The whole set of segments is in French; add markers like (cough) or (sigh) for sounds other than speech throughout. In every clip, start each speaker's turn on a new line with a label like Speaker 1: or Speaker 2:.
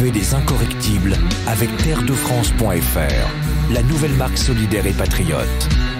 Speaker 1: Les incorrectibles avec terredefrance.fr, la nouvelle marque solidaire et patriote.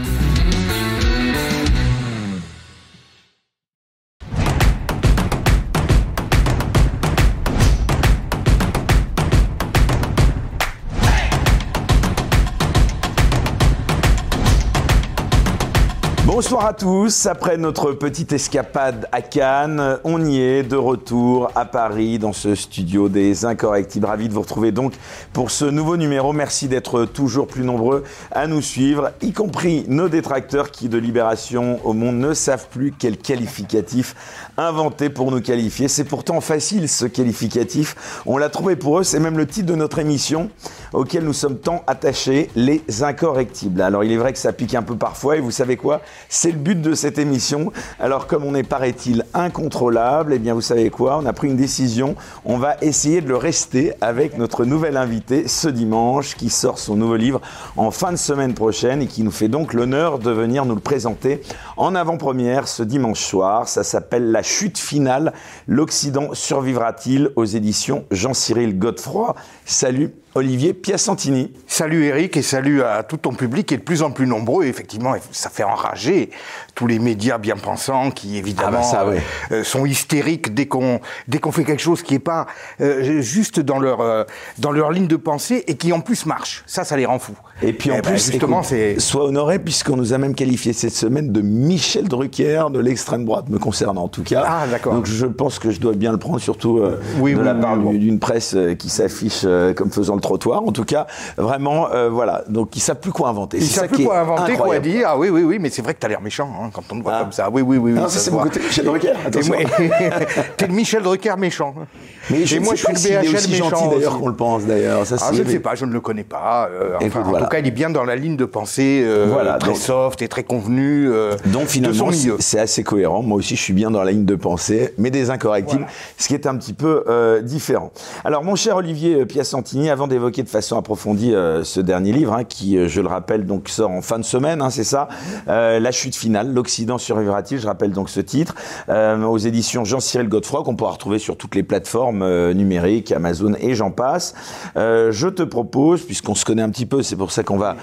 Speaker 2: Bonsoir à tous. Après notre petite escapade à Cannes, on y est de retour à Paris dans ce studio des Incorrectibles. Ravi de vous retrouver donc pour ce nouveau numéro. Merci d'être toujours plus nombreux à nous suivre, y compris nos détracteurs qui de Libération au Monde ne savent plus quel qualificatif inventer pour nous qualifier. C'est pourtant facile ce qualificatif. On l'a trouvé pour eux. C'est même le titre de notre émission auquel nous sommes tant attachés, les Incorrectibles. Alors il est vrai que ça pique un peu parfois et vous savez quoi? C'est le but de cette émission. Alors comme on est, paraît-il, incontrôlable, eh bien vous savez quoi? On a pris une décision. On va essayer de le rester avec notre nouvel invité ce dimanche qui sort son nouveau livre en fin de semaine prochaine et qui nous fait donc l'honneur de venir nous le présenter en avant-première ce dimanche soir. Ça s'appelle La chute finale. L'Occident survivra-t-il? Aux éditions Jean-Cyril Godefroy. Salut Olivier Piacentini.
Speaker 3: Salut Eric et salut à tout ton public qui est de plus en plus nombreux. effectivement, ça fait enrager tous les médias bien pensants qui évidemment ah bah euh, sont hystériques dès qu'on qu'on fait quelque chose qui est pas euh, juste dans leur euh, dans leur ligne de pensée et qui en plus marche. Ça, ça les rend fous.
Speaker 2: Et puis en eh ben, plus, justement, c'est soit honoré puisqu'on nous a même qualifié cette semaine de Michel Drucker de l'extrême droite, me concernant en tout cas.
Speaker 3: Ah d'accord.
Speaker 2: Donc je pense que je dois bien le prendre, surtout de la part d'une presse qui s'affiche comme faisant le trottoir. En tout cas, vraiment, euh, voilà. Donc, ils savent plus quoi inventer.
Speaker 3: Ils savent plus quoi inventer, quoi dire. Ah oui, oui, oui, mais c'est vrai que tu as l'air méchant hein, quand on te voit ah. comme ça. Oui, oui, oui.
Speaker 2: oui c'est mon côté Michel Drucker. (laughs)
Speaker 3: T'es le Michel Drucker méchant.
Speaker 2: Mais je moi, je suis le BHL aussi méchant. gentil d'ailleurs qu'on le pense d'ailleurs.
Speaker 3: ah, je ne sais pas, je ne le connais pas. Euh, enfin, en tout cas, il est bien dans la ligne de pensée euh, voilà, très soft et très convenu.
Speaker 2: donc finalement, c'est assez cohérent. Moi aussi, je suis bien dans la ligne de pensée, mais des incorrectibles, ce qui est un petit peu différent. Alors, mon cher Olivier Piacentini, avant d'évoquer de façon approfondie euh, ce dernier livre, hein, qui, euh, je le rappelle, donc sort en fin de semaine, hein, c'est ça, euh, La chute finale, l'Occident survivra-t-il? Je rappelle donc ce titre, aux éditions Jean-Cyril Godefroy, qu'on pourra retrouver sur toutes les plateformes numériques, Amazon et j'en passe. je te propose, puisqu'on se connaît un petit peu, c'est pour ça qu'on va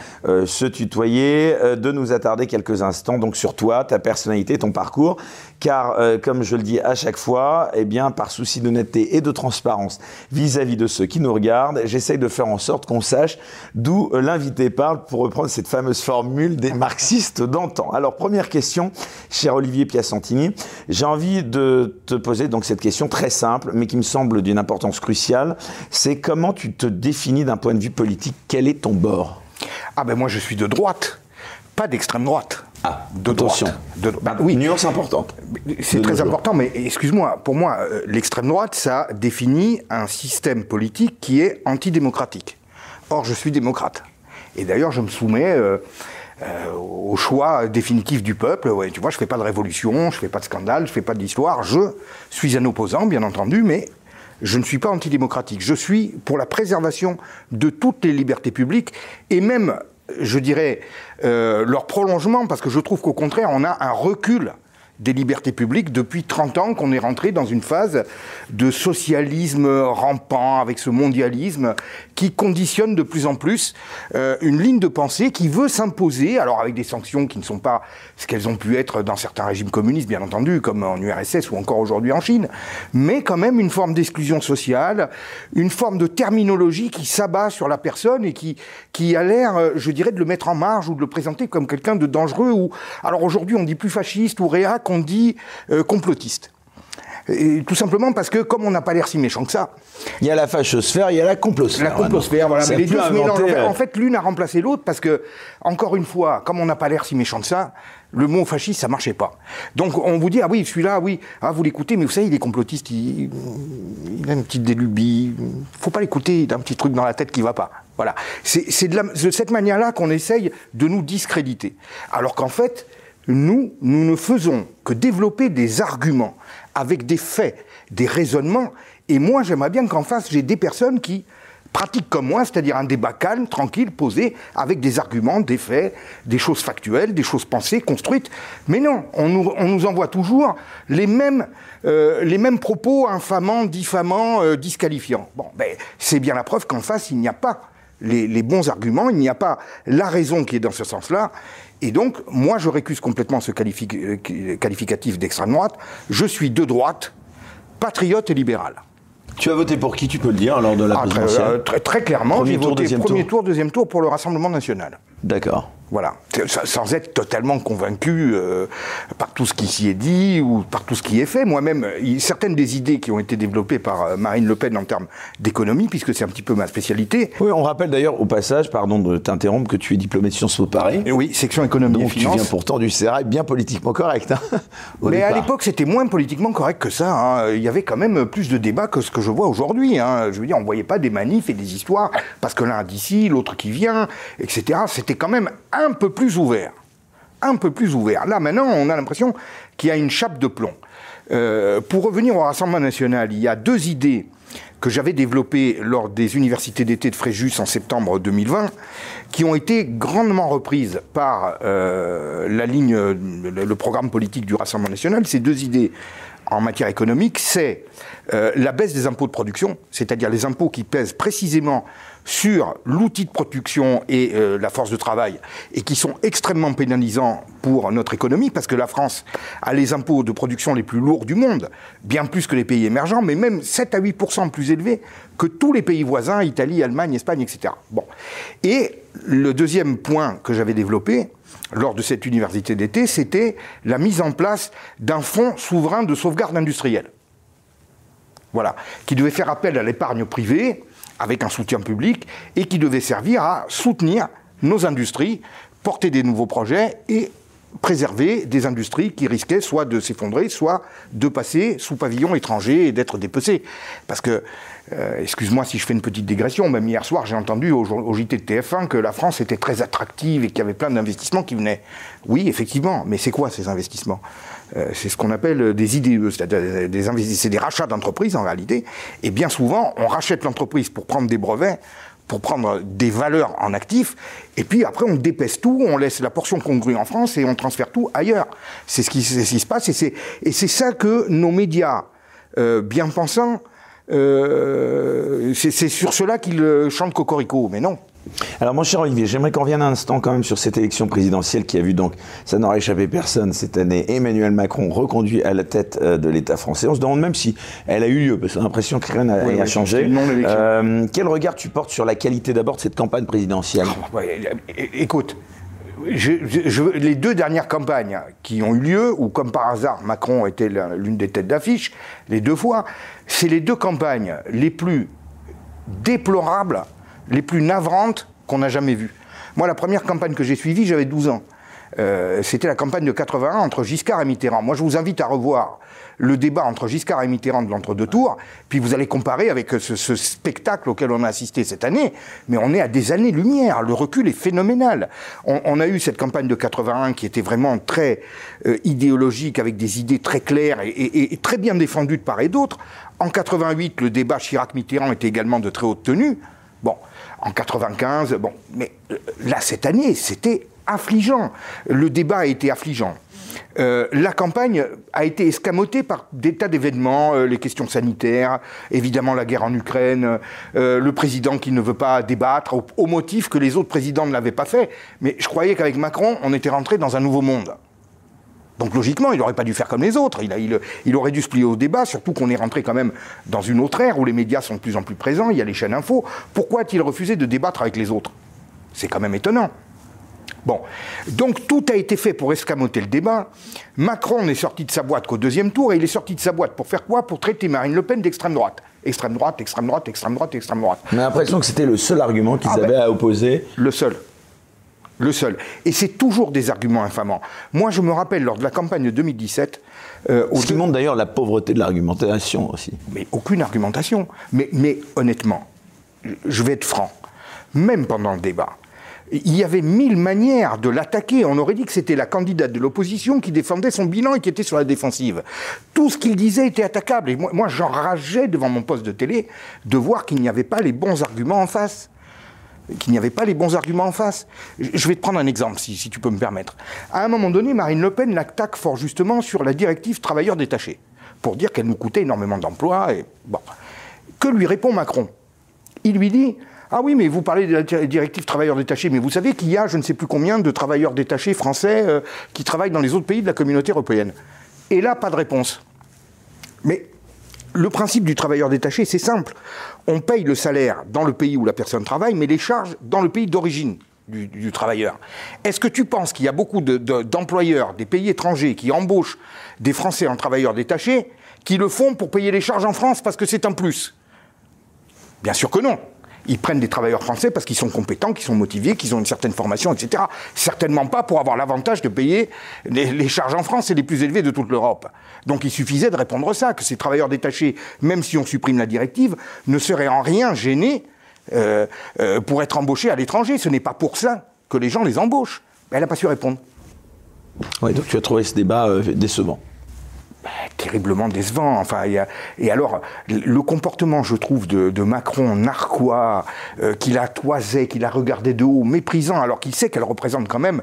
Speaker 2: se tutoyer, de nous attarder quelques instants donc sur toi, ta personnalité, ton parcours, car comme je le dis à chaque fois, eh bien, par souci d'honnêteté et de transparence vis-à-vis de ceux qui nous regardent, j'essaye de faire en sorte qu'on sache d'où euh, l'invité parle pour reprendre cette fameuse formule des marxistes d'antan. Alors première question, cher Olivier Piacentini, j'ai envie de te poser donc cette question très simple, mais qui me d'une importance cruciale. C'est comment tu te définis d'un point de vue politique Quel est ton bord?
Speaker 3: Ah ben moi je suis de droite, pas d'extrême droite.
Speaker 2: Ah, de droite. De, bah, oui, nuance importante.
Speaker 3: C'est très important, mais excuse-moi, pour moi, euh, l'extrême droite, ça définit un système politique qui est antidémocratique. Or, je suis démocrate. Et d'ailleurs, je me soumets euh, euh, au choix définitif du peuple. Ouais, tu vois, je fais pas de révolution, je fais pas de scandale, je fais pas d'histoire. Je suis un opposant, bien entendu, mais je ne suis pas antidémocratique. Je suis pour la préservation de toutes les libertés publiques et même, je dirais, euh, leur prolongement, parce que je trouve qu'au contraire, on a un recul des libertés publiques depuis 30 ans qu'on est rentré dans une phase de socialisme rampant avec ce mondialisme qui conditionne de plus en plus euh, une ligne de pensée qui veut s'imposer, alors avec des sanctions qui ne sont pas ce qu'elles ont pu être dans certains régimes communistes, bien entendu, comme en URSS ou encore aujourd'hui en Chine, mais quand même une forme d'exclusion sociale, une forme de terminologie qui s'abat sur la personne et qui, qui a l'air, euh, je dirais, de le mettre en marge ou de le présenter comme quelqu'un de dangereux ou, alors aujourd'hui on dit plus fasciste ou réac, qu'on dit euh, complotiste. tout simplement parce que, comme on n'a pas l'air si méchant que ça.
Speaker 2: Il y a la fachosphère, il y a la complosphère.
Speaker 3: La complosphère, voilà. Mais les deux En fait, l'une a remplacé l'autre parce que, encore une fois, comme on n'a pas l'air si méchant que ça, le mot fasciste, ça marchait pas. Donc, on vous dit, ah oui, celui-là, oui, ah, vous l'écoutez, mais vous savez, il est complotiste, il, a une petite délubie. Faut pas l'écouter, il a un petit truc dans la tête qui va pas. Voilà. C'est de, de cette manière-là qu'on essaye de nous discréditer. Alors qu'en fait, nous, nous ne faisons que développer des arguments avec des faits, des raisonnements. Et moi, j'aimerais bien qu'en face, j'ai des personnes qui pratique comme moi, c'est-à-dire un débat calme, tranquille, posé, avec des arguments, des faits, des choses factuelles, des choses pensées, construites. Mais non, on nous, envoie toujours les mêmes, euh, les mêmes propos infamants, diffamants, euh, disqualifiants. Bon, ben, c'est bien la preuve qu'en face, il n'y a pas les, les, bons arguments, il n'y a pas la raison qui est dans ce sens-là. Et donc, moi, je récuse complètement ce qualificatif d'extrême droite. Je suis de droite, patriote et libéral.
Speaker 2: Tu as voté pour qui, tu peux le dire, lors de la ah, présidentielle
Speaker 3: euh, très, très, clairement, j'ai voté premier tour, deuxième tour pour le Rassemblement national.
Speaker 2: D'accord.
Speaker 3: Voilà, sans être totalement convaincu euh, par tout ce qui s'y est dit ou par tout ce qui est fait. Moi-même, certaines des idées qui ont été développées par euh, Marine Le Pen en termes d'économie, puisque c'est un petit peu ma spécialité.
Speaker 2: Oui, on rappelle d'ailleurs au passage, pardon de t'interrompre, que tu es diplômé de Sciences Po Paris.
Speaker 3: oui, section économie
Speaker 2: Donc
Speaker 3: et finance.
Speaker 2: tu viens pourtant du Sérail, bien politiquement correct. Hein, (laughs)
Speaker 3: Mais à l'époque, c'était moins politiquement correct que ça. Hein. Il y avait quand même plus de débats que ce que je vois aujourd'hui. Hein. Je veux dire, on ne voyait pas des manifs et des histoires parce que l'un d'ici, l'autre qui vient, etc. C'était quand même un peu plus ouvert. Un peu plus ouvert. Là, maintenant, on a l'impression qu'il y a une chape de plomb. Euh, pour revenir au Rassemblement national, il y a deux idées que j'avais développées lors des universités d'été de Fréjus en septembre 2020, qui ont été grandement reprises par euh, la ligne, le, programme politique du Rassemblement national. Ces deux idées en matière économique, c'est euh, la baisse des impôts de production, c'est-à-dire les impôts qui pèsent précisément sur l'outil de production et euh, la force de travail, et qui sont extrêmement pénalisants pour notre économie, parce que la France a les impôts de production les plus lourds du monde, bien plus que les pays émergents, mais même 7 à 8% plus élevés que tous les pays voisins, Italie, Allemagne, Espagne, etc. Bon. Et le deuxième point que j'avais développé, lors de cette université d'été, c'était la mise en place d'un fonds souverain de sauvegarde industrielle. Voilà, qui devait faire appel à l'épargne privée avec un soutien public et qui devait servir à soutenir nos industries, porter des nouveaux projets et préserver des industries qui risquaient soit de s'effondrer, soit de passer sous pavillon étranger et d'être dépecées. Parce que, euh, excuse-moi si je fais une petite digression, même hier soir j'ai entendu au, JT de TF1 que la France était très attractive et qu'il y avait plein d'investissements qui venaient. Oui, effectivement, mais c'est quoi ces investissements? C'est ce qu'on appelle des IDE, c'est-à-dire des, des rachats d'entreprises en réalité. Et bien souvent, on rachète l'entreprise pour prendre des brevets, pour prendre des valeurs en actifs, et puis après on dépèse tout, on laisse la portion congrue en France et on transfère tout ailleurs. C'est ce qui, se passe, et c'est ça que nos médias euh, bien pensants, euh, c'est sur cela qu'ils chantent Cocorico, mais non.
Speaker 2: Alors, mon cher Olivier, j'aimerais qu'on revienne un instant quand même sur cette élection présidentielle qui a vu donc, ça n'aurait échappé personne cette année, Emmanuel Macron reconduit à la tête euh, de l'État français. On se demande même si elle a eu lieu, parce qu'on a l'impression que rien n'a changé. Euh, quel regard tu portes sur la qualité d'abord de cette campagne présidentielle?
Speaker 3: Ah, Écoute, les deux dernières campagnes qui ont eu lieu, où comme par hasard Macron était l'une des têtes d'affiche, les deux fois, c'est les deux campagnes les plus déplorables les plus navrantes qu'on a jamais vues. Moi, la première campagne que j'ai suivie, j'avais 12 ans. Euh, c'était la campagne de 81 entre Giscard et Mitterrand. Moi, je vous invite à revoir le débat entre Giscard et Mitterrand de l'entre-deux tours, puis vous allez comparer avec ce, spectacle auquel on a assisté cette année, mais on est à des années-lumière, le recul est phénoménal. On, a eu cette campagne de 81 qui était vraiment très euh, idéologique, avec des idées très claires et, et très bien défendues de part et d'autre. En 88, le débat Chirac-Mitterrand était également de très haute tenue. En 95, bon, mais euh, là, cette année, c'était affligeant. Le débat a été affligeant. Euh, la campagne a été escamotée par des tas d'événements, euh, les questions sanitaires, évidemment la guerre en Ukraine, le président qui ne veut pas débattre au motif que les autres présidents ne l'avaient pas fait. Mais je croyais qu'avec Macron, on était rentré dans un nouveau monde. Donc logiquement, il n'aurait pas dû faire comme les autres. Il, aurait dû se plier au débat, surtout qu'on est rentré quand même dans une autre ère où les médias sont de plus en plus présents, il y a les chaînes info. Pourquoi a-t-il refusé de débattre avec les autres? C'est quand même étonnant. Bon, donc tout a été fait pour escamoter le débat. Macron n'est sorti de sa boîte qu'au deuxième tour, et il est sorti de sa boîte pour faire quoi? Pour traiter Marine Le Pen d'extrême droite. Extrême droite, extrême droite, extrême droite, extrême droite.
Speaker 2: On a l'impression que c'était le seul argument qu'ils ah avaient ben, à opposer.
Speaker 3: Le seul. Le seul. Et c'est toujours des arguments infamants. Moi, je me rappelle lors de la campagne 2017.
Speaker 2: Euh, Ce qui montre d'ailleurs la pauvreté de l'argumentation aussi.
Speaker 3: Mais aucune argumentation. Mais, mais honnêtement, je vais être franc. Même pendant le débat, il y avait mille manières de l'attaquer. On aurait dit que c'était la candidate de l'opposition qui défendait son bilan et qui était sur la défensive. Tout ce qu'il disait était attaquable. Et moi, moi j'enrageais devant mon poste de télé de voir qu'il n'y avait pas les bons arguments en face qu'il n'y avait pas les bons arguments en face. Je vais te prendre un exemple, si, tu peux me permettre. À un moment donné, Marine Le Pen l'attaque fort justement sur la directive travailleurs détachés, pour dire qu'elle nous coûtait énormément d'emplois. Et bon. Que lui répond Macron? Il lui dit ah oui, mais vous parlez de la directive travailleurs détachés, mais vous savez qu'il y a je ne sais plus combien de travailleurs détachés français euh, qui travaillent dans les autres pays de la communauté européenne. Et là, pas de réponse. Mais le principe du travailleur détaché, c'est simple. On paye le salaire dans le pays où la personne travaille, mais les charges dans le pays d'origine. Du, travailleur. Est-ce que tu penses qu'il y a beaucoup d'employeurs des pays étrangers qui embauchent des Français en travailleurs détachés qui le font pour payer les charges en France parce que c'est un plus? Bien sûr que non ils prennent des travailleurs français parce qu'ils sont compétents, qu'ils sont motivés, qu'ils ont une certaine formation, etc. Certainement pas pour avoir l'avantage de payer les, charges en France, c'est les plus élevées de toute l'Europe. Donc il suffisait de répondre ça, que ces travailleurs détachés, même si on supprime la directive, ne seraient en rien gênés euh, euh, pour être embauchés à l'étranger. Ce n'est pas pour ça que les gens les embauchent. Elle n'a pas su répondre.
Speaker 2: Oui, donc tu as trouvé ce débat euh, décevant.
Speaker 3: Bah, terriblement décevant. Enfin, et alors, le comportement, je trouve, de, Macron, narquois, euh, qu'il a toisé, qu'il a regardé de haut, méprisant, alors qu'il sait qu'elle représente quand même.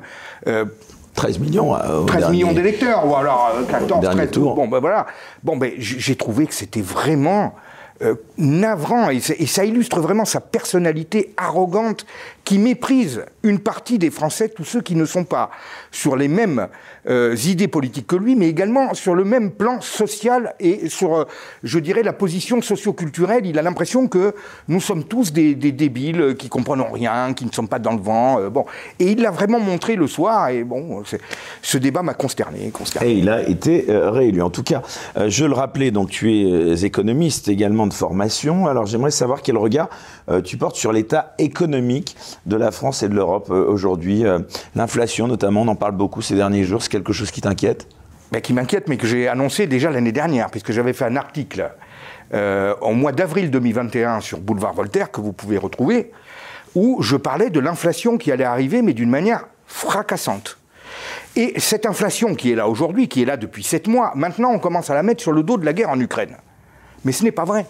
Speaker 2: 13 euh, millions.
Speaker 3: 13 millions d'électeurs, ou alors 14, 13. Tour. Bon, ben voilà. Bon, ben, j'ai trouvé que c'était vraiment euh, navrant, et, ça illustre vraiment sa personnalité arrogante qui méprise une partie des Français, tous ceux qui ne sont pas sur les mêmes euh, idées politiques que lui, mais également sur le même plan social et sur, euh, je dirais, la position socioculturelle. Il a l'impression que nous sommes tous des, débiles qui comprennent rien, qui ne sommes pas dans le vent. bon, et il l'a vraiment montré le soir. Et bon, ce débat m'a consterné, consterné,
Speaker 2: Et il a été réélu. En tout cas, je le rappelais, donc tu es économiste également de formation. Alors j'aimerais savoir quel regard tu portes sur l'état économique de la France et de l'Europe euh, aujourd'hui euh, L'inflation notamment, on en parle beaucoup ces derniers jours, c'est quelque chose qui t'inquiète?
Speaker 3: Ben, Qui m'inquiète, mais que j'ai annoncé déjà l'année dernière, puisque j'avais fait un article euh, au mois d'avril 2021 sur Boulevard Voltaire, que vous pouvez retrouver, où je parlais de l'inflation qui allait arriver, mais d'une manière fracassante. Et cette inflation qui est là aujourd'hui, qui est là depuis sept mois, maintenant on commence à la mettre sur le dos de la guerre en Ukraine. Mais ce n'est pas vrai.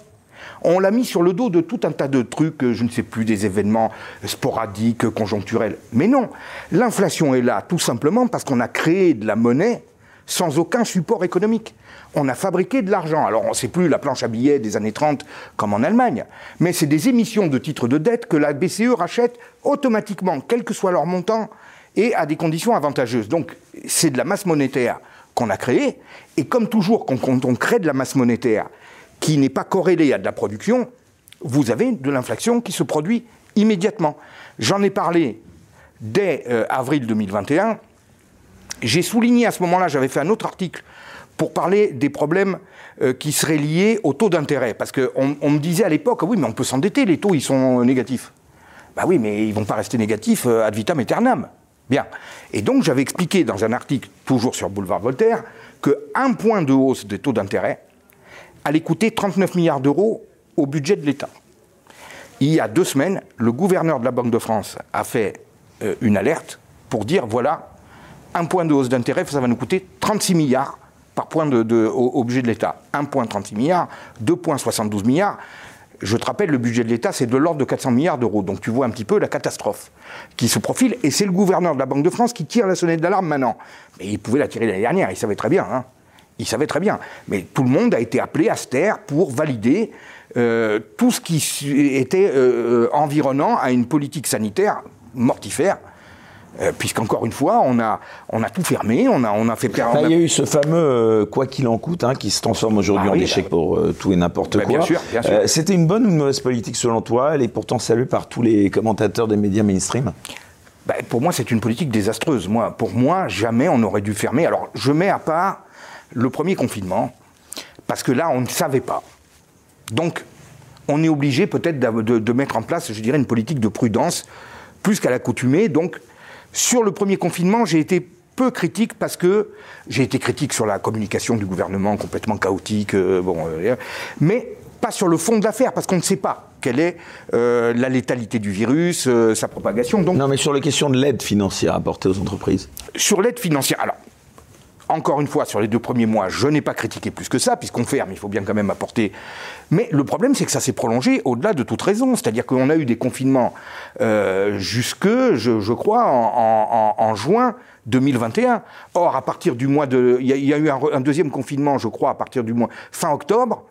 Speaker 3: On l'a mis sur le dos de tout un tas de trucs, je ne sais plus, des événements sporadiques, conjoncturels. Mais non, l'inflation est là tout simplement parce qu'on a créé de la monnaie sans aucun support économique. On a fabriqué de l'argent. Alors, on sait plus la planche à billets des années 30 comme en Allemagne, mais c'est des émissions de titres de dette que la BCE rachète automatiquement, quel que soit leur montant, et à des conditions avantageuses. Donc, c'est de la masse monétaire qu'on a créée, et comme toujours, quand on crée de la masse monétaire, qui n'est pas corrélé à de la production, vous avez de l'inflation qui se produit immédiatement. J'en ai parlé dès euh, avril 2021. J'ai souligné à ce moment-là, j'avais fait un autre article pour parler des problèmes euh, qui seraient liés au taux d'intérêt. Parce qu'on on me disait à l'époque, oui, mais on peut s'endetter, les taux, ils sont négatifs. Bah oui, mais ils ne vont pas rester négatifs euh, ad vitam aeternam. Bien. Et donc, j'avais expliqué dans un article, toujours sur Boulevard Voltaire, qu'un point de hausse des taux d'intérêt allait coûter 39 milliards d'euros au budget de l'État. Il y a deux semaines, le gouverneur de la Banque de France a fait euh, une alerte pour dire voilà, un point de hausse d'intérêt, ça va nous coûter 36 milliards par point de, au, budget de l'État. 1,36 milliard, 2,72 milliards. Je te rappelle, le budget de l'État, c'est de l'ordre de 400 milliards d'euros. Donc tu vois un petit peu la catastrophe qui se profile. Et c'est le gouverneur de la Banque de France qui tire la sonnette d'alarme maintenant. Mais il pouvait la tirer l'année dernière, il savait très bien. Hein. Il savait très bien. Mais tout le monde a été appelé à se taire pour valider euh, tout ce qui était euh, environnant à une politique sanitaire mortifère. Euh, puisqu'encore une fois, on a, on a tout fermé, on a, on a fait
Speaker 2: perdre. Il y a eu ce fameux quoi qu'il en coûte, hein, qui se transforme aujourd'hui ah en échec pour tout et n'importe bah, quoi. Bien sûr, bien sûr. C'était une bonne ou une mauvaise politique selon toi? Elle est pourtant saluée par tous les commentateurs des médias mainstream
Speaker 3: bah, Pour moi, c'est une politique désastreuse. Moi, pour moi, jamais on aurait dû fermer. Alors, je mets à part le premier confinement, parce que là, on ne savait pas. Donc, on est obligé peut-être de, mettre en place, je dirais, une politique de prudence plus qu'à l'accoutumée. Donc, sur le premier confinement, j'ai été peu critique parce que j'ai été critique sur la communication du gouvernement complètement chaotique. Euh, bon, euh, mais pas sur le fond de l'affaire, parce qu'on ne sait pas quelle est euh, la létalité du virus, sa propagation.
Speaker 2: Donc, non, mais sur les questions de l'aide financière apportée aux entreprises.
Speaker 3: Sur l'aide financière, alors, encore une fois, sur les deux premiers mois, je n'ai pas critiqué plus que ça, puisqu'on ferme, il faut bien quand même apporter. Mais le problème, c'est que ça s'est prolongé au-delà de toute raison. C'est-à-dire qu'on a eu des confinements euh, jusque, je, crois, en, juin 2021. Or, à partir du mois de. Il y, a eu un, deuxième confinement, je crois, à partir du mois fin octobre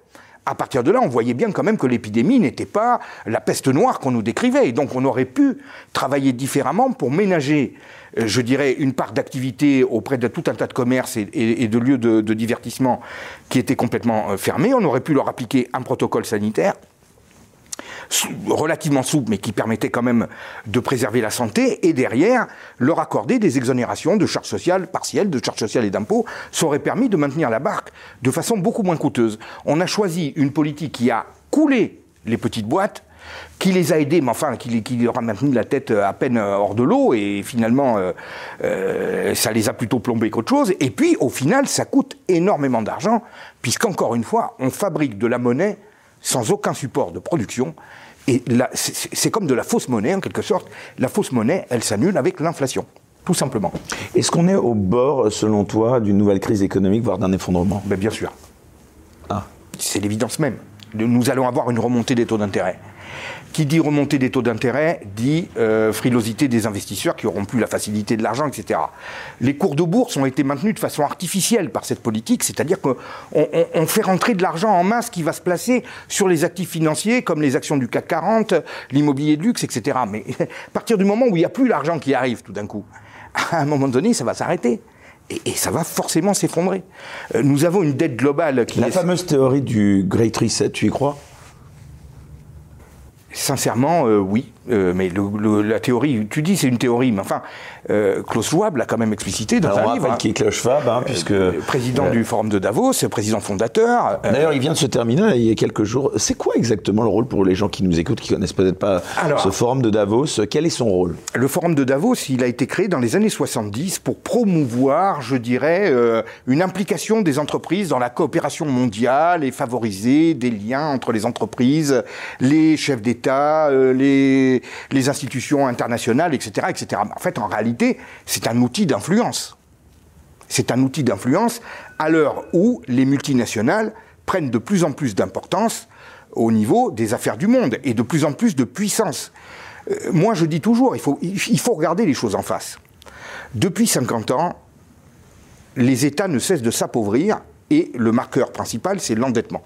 Speaker 3: à partir de là, on voyait bien quand même que l'épidémie n'était pas la peste noire qu'on nous décrivait. Et donc on aurait pu travailler différemment pour ménager, euh, je dirais, une part d'activité auprès de tout un tas de commerces et, de lieux de, divertissement qui étaient complètement euh, fermés. On aurait pu leur appliquer un protocole sanitaire relativement souple, mais qui permettait quand même de préserver la santé, et derrière, leur accorder des exonérations de charges sociales partielles, de charges sociales et d'impôts, ça aurait permis de maintenir la barque de façon beaucoup moins coûteuse. On a choisi une politique qui a coulé les petites boîtes, qui les a aidés, mais enfin, qui, leur a maintenu la tête à peine hors de l'eau, et finalement, euh, euh, ça les a plutôt plombés qu'autre chose. Et puis, au final, ça coûte énormément d'argent, puisqu'encore une fois, on fabrique de la monnaie sans aucun support de production. Et c'est comme de la fausse monnaie, en quelque sorte. La fausse monnaie, elle s'annule avec l'inflation, tout simplement.
Speaker 2: Est-ce qu'on est au bord, selon toi, d'une nouvelle crise économique, voire d'un effondrement?
Speaker 3: Ben, Bien sûr. Ah. C'est l'évidence même. Nous allons avoir une remontée des taux d'intérêt. Qui dit remontée des taux d'intérêt dit euh, frilosité des investisseurs qui auront plus la facilité de l'argent, etc. Les cours de bourse ont été maintenus de façon artificielle par cette politique, c'est-à-dire qu'on on, fait rentrer de l'argent en masse qui va se placer sur les actifs financiers comme les actions du CAC 40, l'immobilier de luxe, etc. Mais (laughs) à partir du moment où il n'y a plus l'argent qui arrive tout d'un coup, à un moment donné, ça va s'arrêter. Et, ça va forcément s'effondrer. Euh, nous avons une dette globale qui...
Speaker 2: La fameuse théorie du Great Reset, tu y crois?
Speaker 3: Sincèrement, euh, oui. Euh, mais la théorie, tu dis c'est une théorie, mais enfin, euh, Klaus Schwab l'a quand même explicité dans
Speaker 2: un
Speaker 3: livre.
Speaker 2: Hein. qui est Klaus Schwab, hein, puisque
Speaker 3: président du Forum de Davos, président fondateur.
Speaker 2: D'ailleurs, il vient de se terminer il y a quelques jours. C'est quoi exactement le rôle pour les gens qui nous écoutent, qui connaissent peut-être pas ce Forum de Davos Quel est son rôle?
Speaker 3: Le Forum de Davos, il a été créé dans les années 70 pour promouvoir, je dirais, une implication des entreprises dans la coopération mondiale et favoriser des liens entre les entreprises, les chefs d'État, les les, institutions internationales, etc.. En fait, en réalité, c'est un outil d'influence. C'est un outil d'influence à l'heure où les multinationales prennent de plus en plus d'importance au niveau des affaires du monde et de plus en plus de puissance. Euh, moi, je dis toujours, il faut regarder les choses en face. Depuis 50 ans, les États ne cessent de s'appauvrir et le marqueur principal, c'est l'endettement.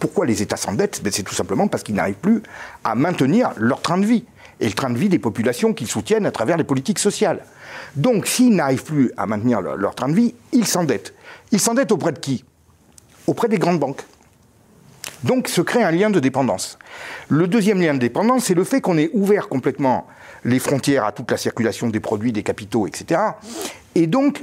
Speaker 3: Pourquoi les États s'endettent? Ben, C'est tout simplement parce qu'ils n'arrivent plus à maintenir leur train de vie et le train de vie des populations qu'ils soutiennent à travers les politiques sociales. Donc, s'ils n'arrivent plus à maintenir leur, train de vie, ils s'endettent. Ils s'endettent auprès de qui? Auprès des grandes banques. Donc se crée un lien de dépendance. Le deuxième lien de dépendance, c'est le fait qu'on ait ouvert complètement les frontières à toute la circulation des produits, des capitaux, etc. Et donc,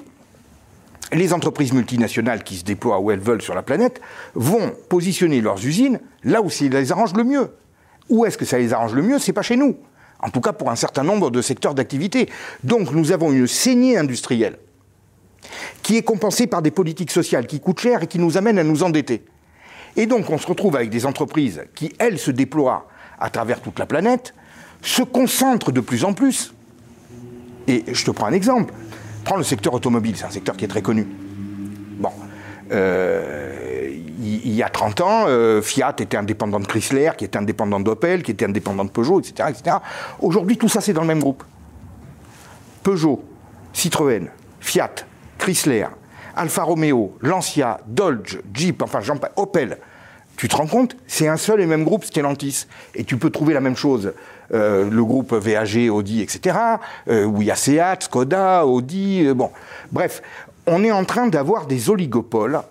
Speaker 3: les entreprises multinationales qui se déploient où elles veulent sur la planète vont positionner leurs usines là où ça les arrange le mieux. Où est-ce que ça les arrange le mieux? C'est pas chez nous. En tout cas pour un certain nombre de secteurs d'activité. Donc nous avons une saignée industrielle qui est compensée par des politiques sociales qui coûtent cher et qui nous amènent à nous endetter. Et donc on se retrouve avec des entreprises qui, elles, se déploient à travers toute la planète, se concentrent de plus en plus. Et je te prends un exemple. Prends le secteur automobile, c'est un secteur qui est très connu. Bon. Euh, il, y a 30 ans, euh, Fiat était indépendant de Chrysler, qui était indépendant d'Opel, qui était indépendant de Peugeot, etc. etc. Aujourd'hui, tout ça, c'est dans le même groupe. Peugeot, Citroën, Fiat, Chrysler, Alfa Romeo, Lancia, Dodge, Jeep, enfin, Opel. Tu te rends compte C'est un seul et même groupe Stellantis. Et tu peux trouver la même chose euh, le groupe VAG, Audi, etc., euh, où il y a Seat, Skoda, Audi, euh, bon. Bref, on est en train d'avoir des oligopoles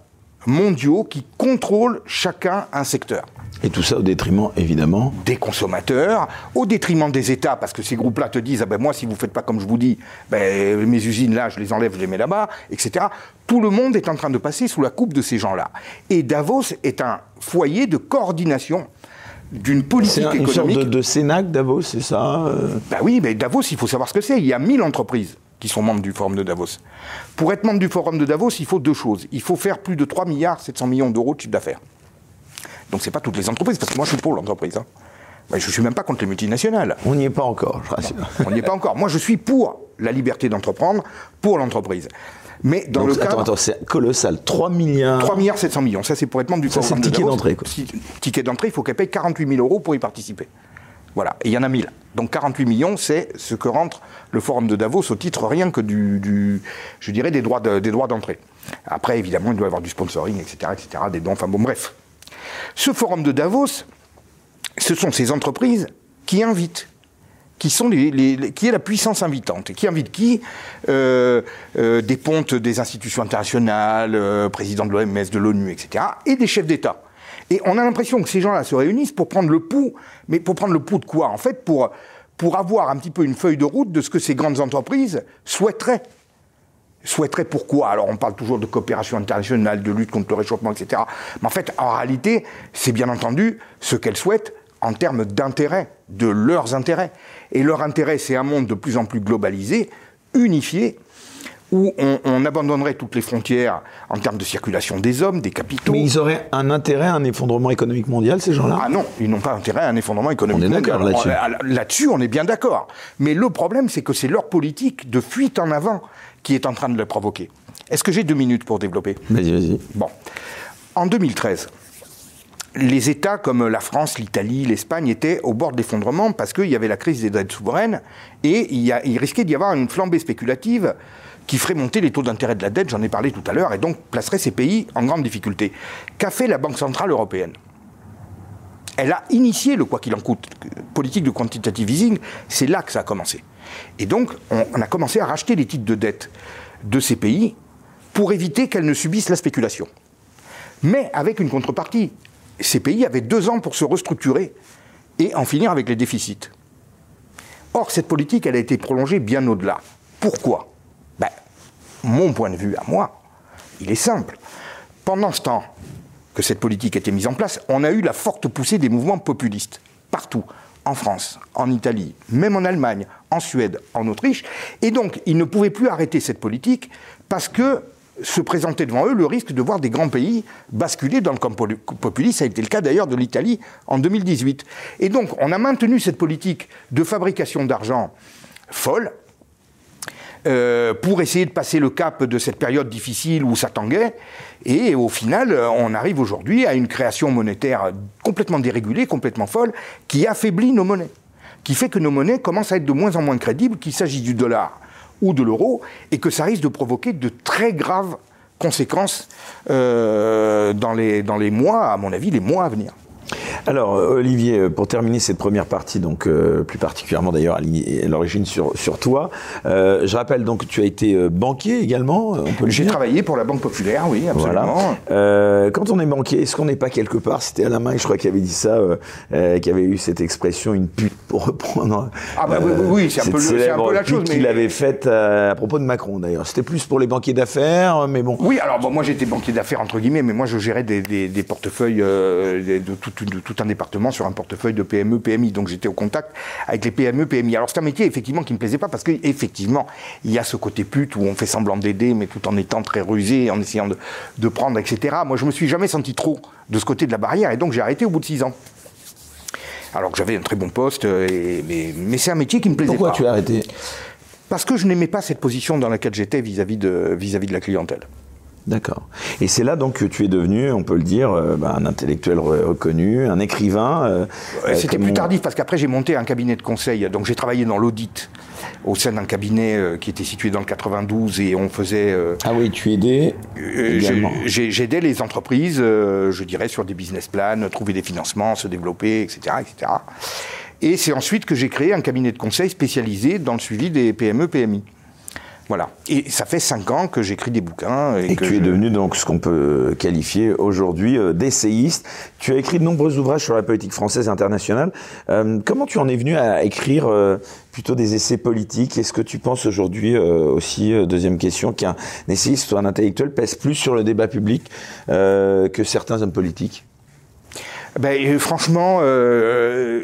Speaker 3: mondiaux qui contrôlent chacun un secteur.
Speaker 2: Et tout ça au détriment, évidemment
Speaker 3: Des consommateurs, au détriment des États, parce que ces groupes-là te disent ah ben moi, si vous ne faites pas comme je vous dis, ben, mes usines là, je les enlève, je les mets là-bas, etc. Tout le monde est en train de passer sous la coupe de ces gens-là. Et Davos est un foyer de coordination d'une politique économique.
Speaker 2: Une sorte de, de Sénac, Davos, c'est ça
Speaker 3: Ben oui, mais Davos, il faut savoir ce que c'est. Il y a 1000 entreprises qui sont membres du Forum de Davos. Pour être membre du Forum de Davos, il faut deux choses. Il faut faire plus de 3 milliards 700 millions d'euros de chiffre d'affaires. Donc c'est pas toutes les entreprises, parce que moi je suis pour l'entreprise. Hein. je ne suis même pas contre les multinationales.
Speaker 2: On n'y est pas encore, je rassure.
Speaker 3: on n'y est pas encore. Moi je suis pour la liberté d'entreprendre, pour l'entreprise. Mais dans le
Speaker 2: cadre... Attends, attends, c'est colossal. 3 milliards...
Speaker 3: 3 milliards 700 millions. Ça, c'est pour être membre du
Speaker 2: Ça, c'est le ticket d'entrée.
Speaker 3: Ticket d'entrée, il faut qu'elle paye 48 000 euros pour y participer. Voilà. Et il y en a 1000. Donc 48 millions, c'est ce que rentre le Forum de Davos au titre rien que du, je dirais, des droits, des droits d'entrée. Après, évidemment, il doit y avoir du sponsoring, etc., etc., des dons, enfin bon, bref. Ce Forum de Davos, ce sont ces entreprises qui invitent qui, est la puissance invitante. Qui invite qui euh, euh, Des pontes des institutions internationales, euh, président de l'OMS, de l'ONU, etc., et des chefs d'État. Et on a l'impression que ces gens-là se réunissent pour prendre le pouls. Mais pour prendre le pouls de quoi En fait, pour, pour avoir un petit peu une feuille de route de ce que ces grandes entreprises souhaiteraient. Souhaiteraient pourquoi? Alors on parle toujours de coopération internationale, de lutte contre le réchauffement, etc. Mais en fait, en réalité, c'est bien entendu ce qu'elles souhaitent en termes d'intérêt, de leurs intérêts. Et leur intérêt, c'est un monde de plus en plus globalisé, unifié, où on, abandonnerait toutes les frontières en termes de circulation des hommes, des capitaux.
Speaker 2: Mais ils auraient un intérêt à un effondrement économique mondial, ces gens-là?
Speaker 3: Ah non, ils n'ont pas intérêt à un effondrement économique
Speaker 2: on est
Speaker 3: mondial.
Speaker 2: Là-dessus.
Speaker 3: là-dessus, on est bien d'accord. Mais le problème, c'est que c'est leur politique de fuite en avant qui est en train de le provoquer. Est-ce que j'ai deux minutes pour développer?
Speaker 2: Vas-y, vas-y.
Speaker 3: Bon. En 2013, les États comme la France, l'Italie, l'Espagne étaient au bord de l'effondrement parce qu'il y avait la crise des dettes souveraines et il, il risquait d'y avoir une flambée spéculative qui ferait monter les taux d'intérêt de la dette, j'en ai parlé tout à l'heure, et donc placerait ces pays en grande difficulté. Qu'a fait la Banque Centrale Européenne? Elle a initié le quoi qu'il en coûte, politique de quantitative easing, c'est là que ça a commencé. Et donc, on, a commencé à racheter les titres de dette de ces pays pour éviter qu'elles ne subissent la spéculation. Mais avec une contrepartie. Ces pays avaient deux ans pour se restructurer et en finir avec les déficits. Or, cette politique, elle a été prolongée bien au-delà. Pourquoi? Mon point de vue à moi, il est simple. Pendant ce temps que cette politique été mise en place, on a eu la forte poussée des mouvements populistes, partout, en France, en Italie, même en Allemagne, en Suède, en Autriche. Et donc, ils ne pouvaient plus arrêter cette politique parce que se présentait devant eux le risque de voir des grands pays basculer dans le camp populiste. Ça a été le cas d'ailleurs de l'Italie en 2018. Et donc, on a maintenu cette politique de fabrication d'argent folle, euh, pour essayer de passer le cap de cette période difficile où ça tanguait. Et au final, on arrive aujourd'hui à une création monétaire complètement dérégulée, complètement folle, qui affaiblit nos monnaies, qui fait que nos monnaies commencent à être de moins en moins crédibles, qu'il s'agisse du dollar ou de l'euro, et que ça risque de provoquer de très graves conséquences euh, dans, les, dans les mois, à mon avis, les mois à venir.
Speaker 2: Alors, Olivier, euh, pour terminer cette première partie, donc euh, plus particulièrement d'ailleurs à l'origine sur, sur toi, euh, je rappelle donc que tu as été banquier également,
Speaker 3: J'ai travaillé pour la Banque Populaire, oui, absolument.
Speaker 2: quand on est banquier, est-ce qu'on n'est pas quelque part, c'était à la main, je crois qu'il avait dit ça, qu'il avait eu cette expression, une pute pour reprendre.
Speaker 3: Ah bah oui, oui c'est un, peu, un peu la chose.
Speaker 2: qu'il avait faite à, propos de Macron d'ailleurs. C'était plus pour les banquiers d'affaires, mais bon.
Speaker 3: Oui, alors moi j'étais banquier d'affaires entre guillemets, mais moi je gérais des, des, portefeuilles de, tout, de tout un département sur un portefeuille de PME, PMI. Donc j'étais au contact avec les PME, PMI. Alors c'est un métier effectivement qui me plaisait pas parce qu'effectivement, il y a ce côté pute où on fait semblant d'aider, mais tout en étant très rusé, en essayant de, prendre, etc. Moi, je me suis jamais senti trop de ce côté de la barrière et donc j'ai arrêté au bout de six ans. Alors que j'avais un très bon poste, et, mais, c'est un métier qui me plaisait
Speaker 2: pas. Pourquoi tu as arrêté?
Speaker 3: Parce que je n'aimais pas cette position dans laquelle j'étais vis-à-vis de, vis-à-vis de la clientèle.
Speaker 2: D'accord. Et c'est là donc que tu es devenu, on peut le dire, euh, bah, un intellectuel reconnu, un écrivain. Euh,
Speaker 3: c'était plus tardif parce qu'après j'ai monté un cabinet de conseil. Donc j'ai travaillé dans l'audit au sein d'un cabinet euh, qui était situé dans le 92 et on faisait.
Speaker 2: ah oui, tu aidais.
Speaker 3: J'aidais les entreprises, je dirais, sur des business plans, trouver des financements, se développer, etc., etc. Et c'est ensuite que j'ai créé un cabinet de conseil spécialisé dans le suivi des PME, PMI. Voilà. Et ça fait cinq ans que j'écris des bouquins.
Speaker 2: Et,
Speaker 3: que
Speaker 2: tu es devenu donc ce qu'on peut qualifier aujourd'hui euh, d'essayiste. Tu as écrit de nombreux ouvrages sur la politique française et internationale. Euh, comment tu en es venu à écrire euh, plutôt des essais politiques? Est-ce que tu penses aujourd'hui aussi, deuxième question, qu'un essayiste ou un intellectuel pèse plus sur le débat public que certains hommes politiques?
Speaker 3: Ben, franchement,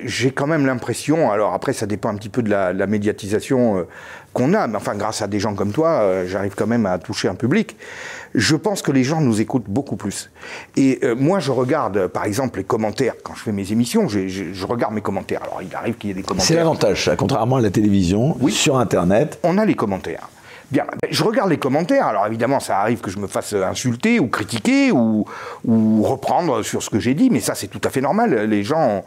Speaker 3: j'ai quand même l'impression, alors après ça dépend un petit peu de la, la médiatisation qu'on a, mais enfin grâce à des gens comme toi, euh, j'arrive quand même à toucher un public. je pense que les gens nous écoutent beaucoup plus. Et euh, moi, je regarde, par exemple, les commentaires quand je fais mes émissions. Je, je, regarde mes commentaires. Alors, il arrive qu'il y ait des commentaires.
Speaker 2: C'est l'avantage, contrairement à la télévision, oui. sur Internet.
Speaker 3: On a les commentaires. Bien, je regarde les commentaires. Alors évidemment, ça arrive que je me fasse insulter ou critiquer ou, ou reprendre sur ce que j'ai dit, mais ça, c'est tout à fait normal. Les gens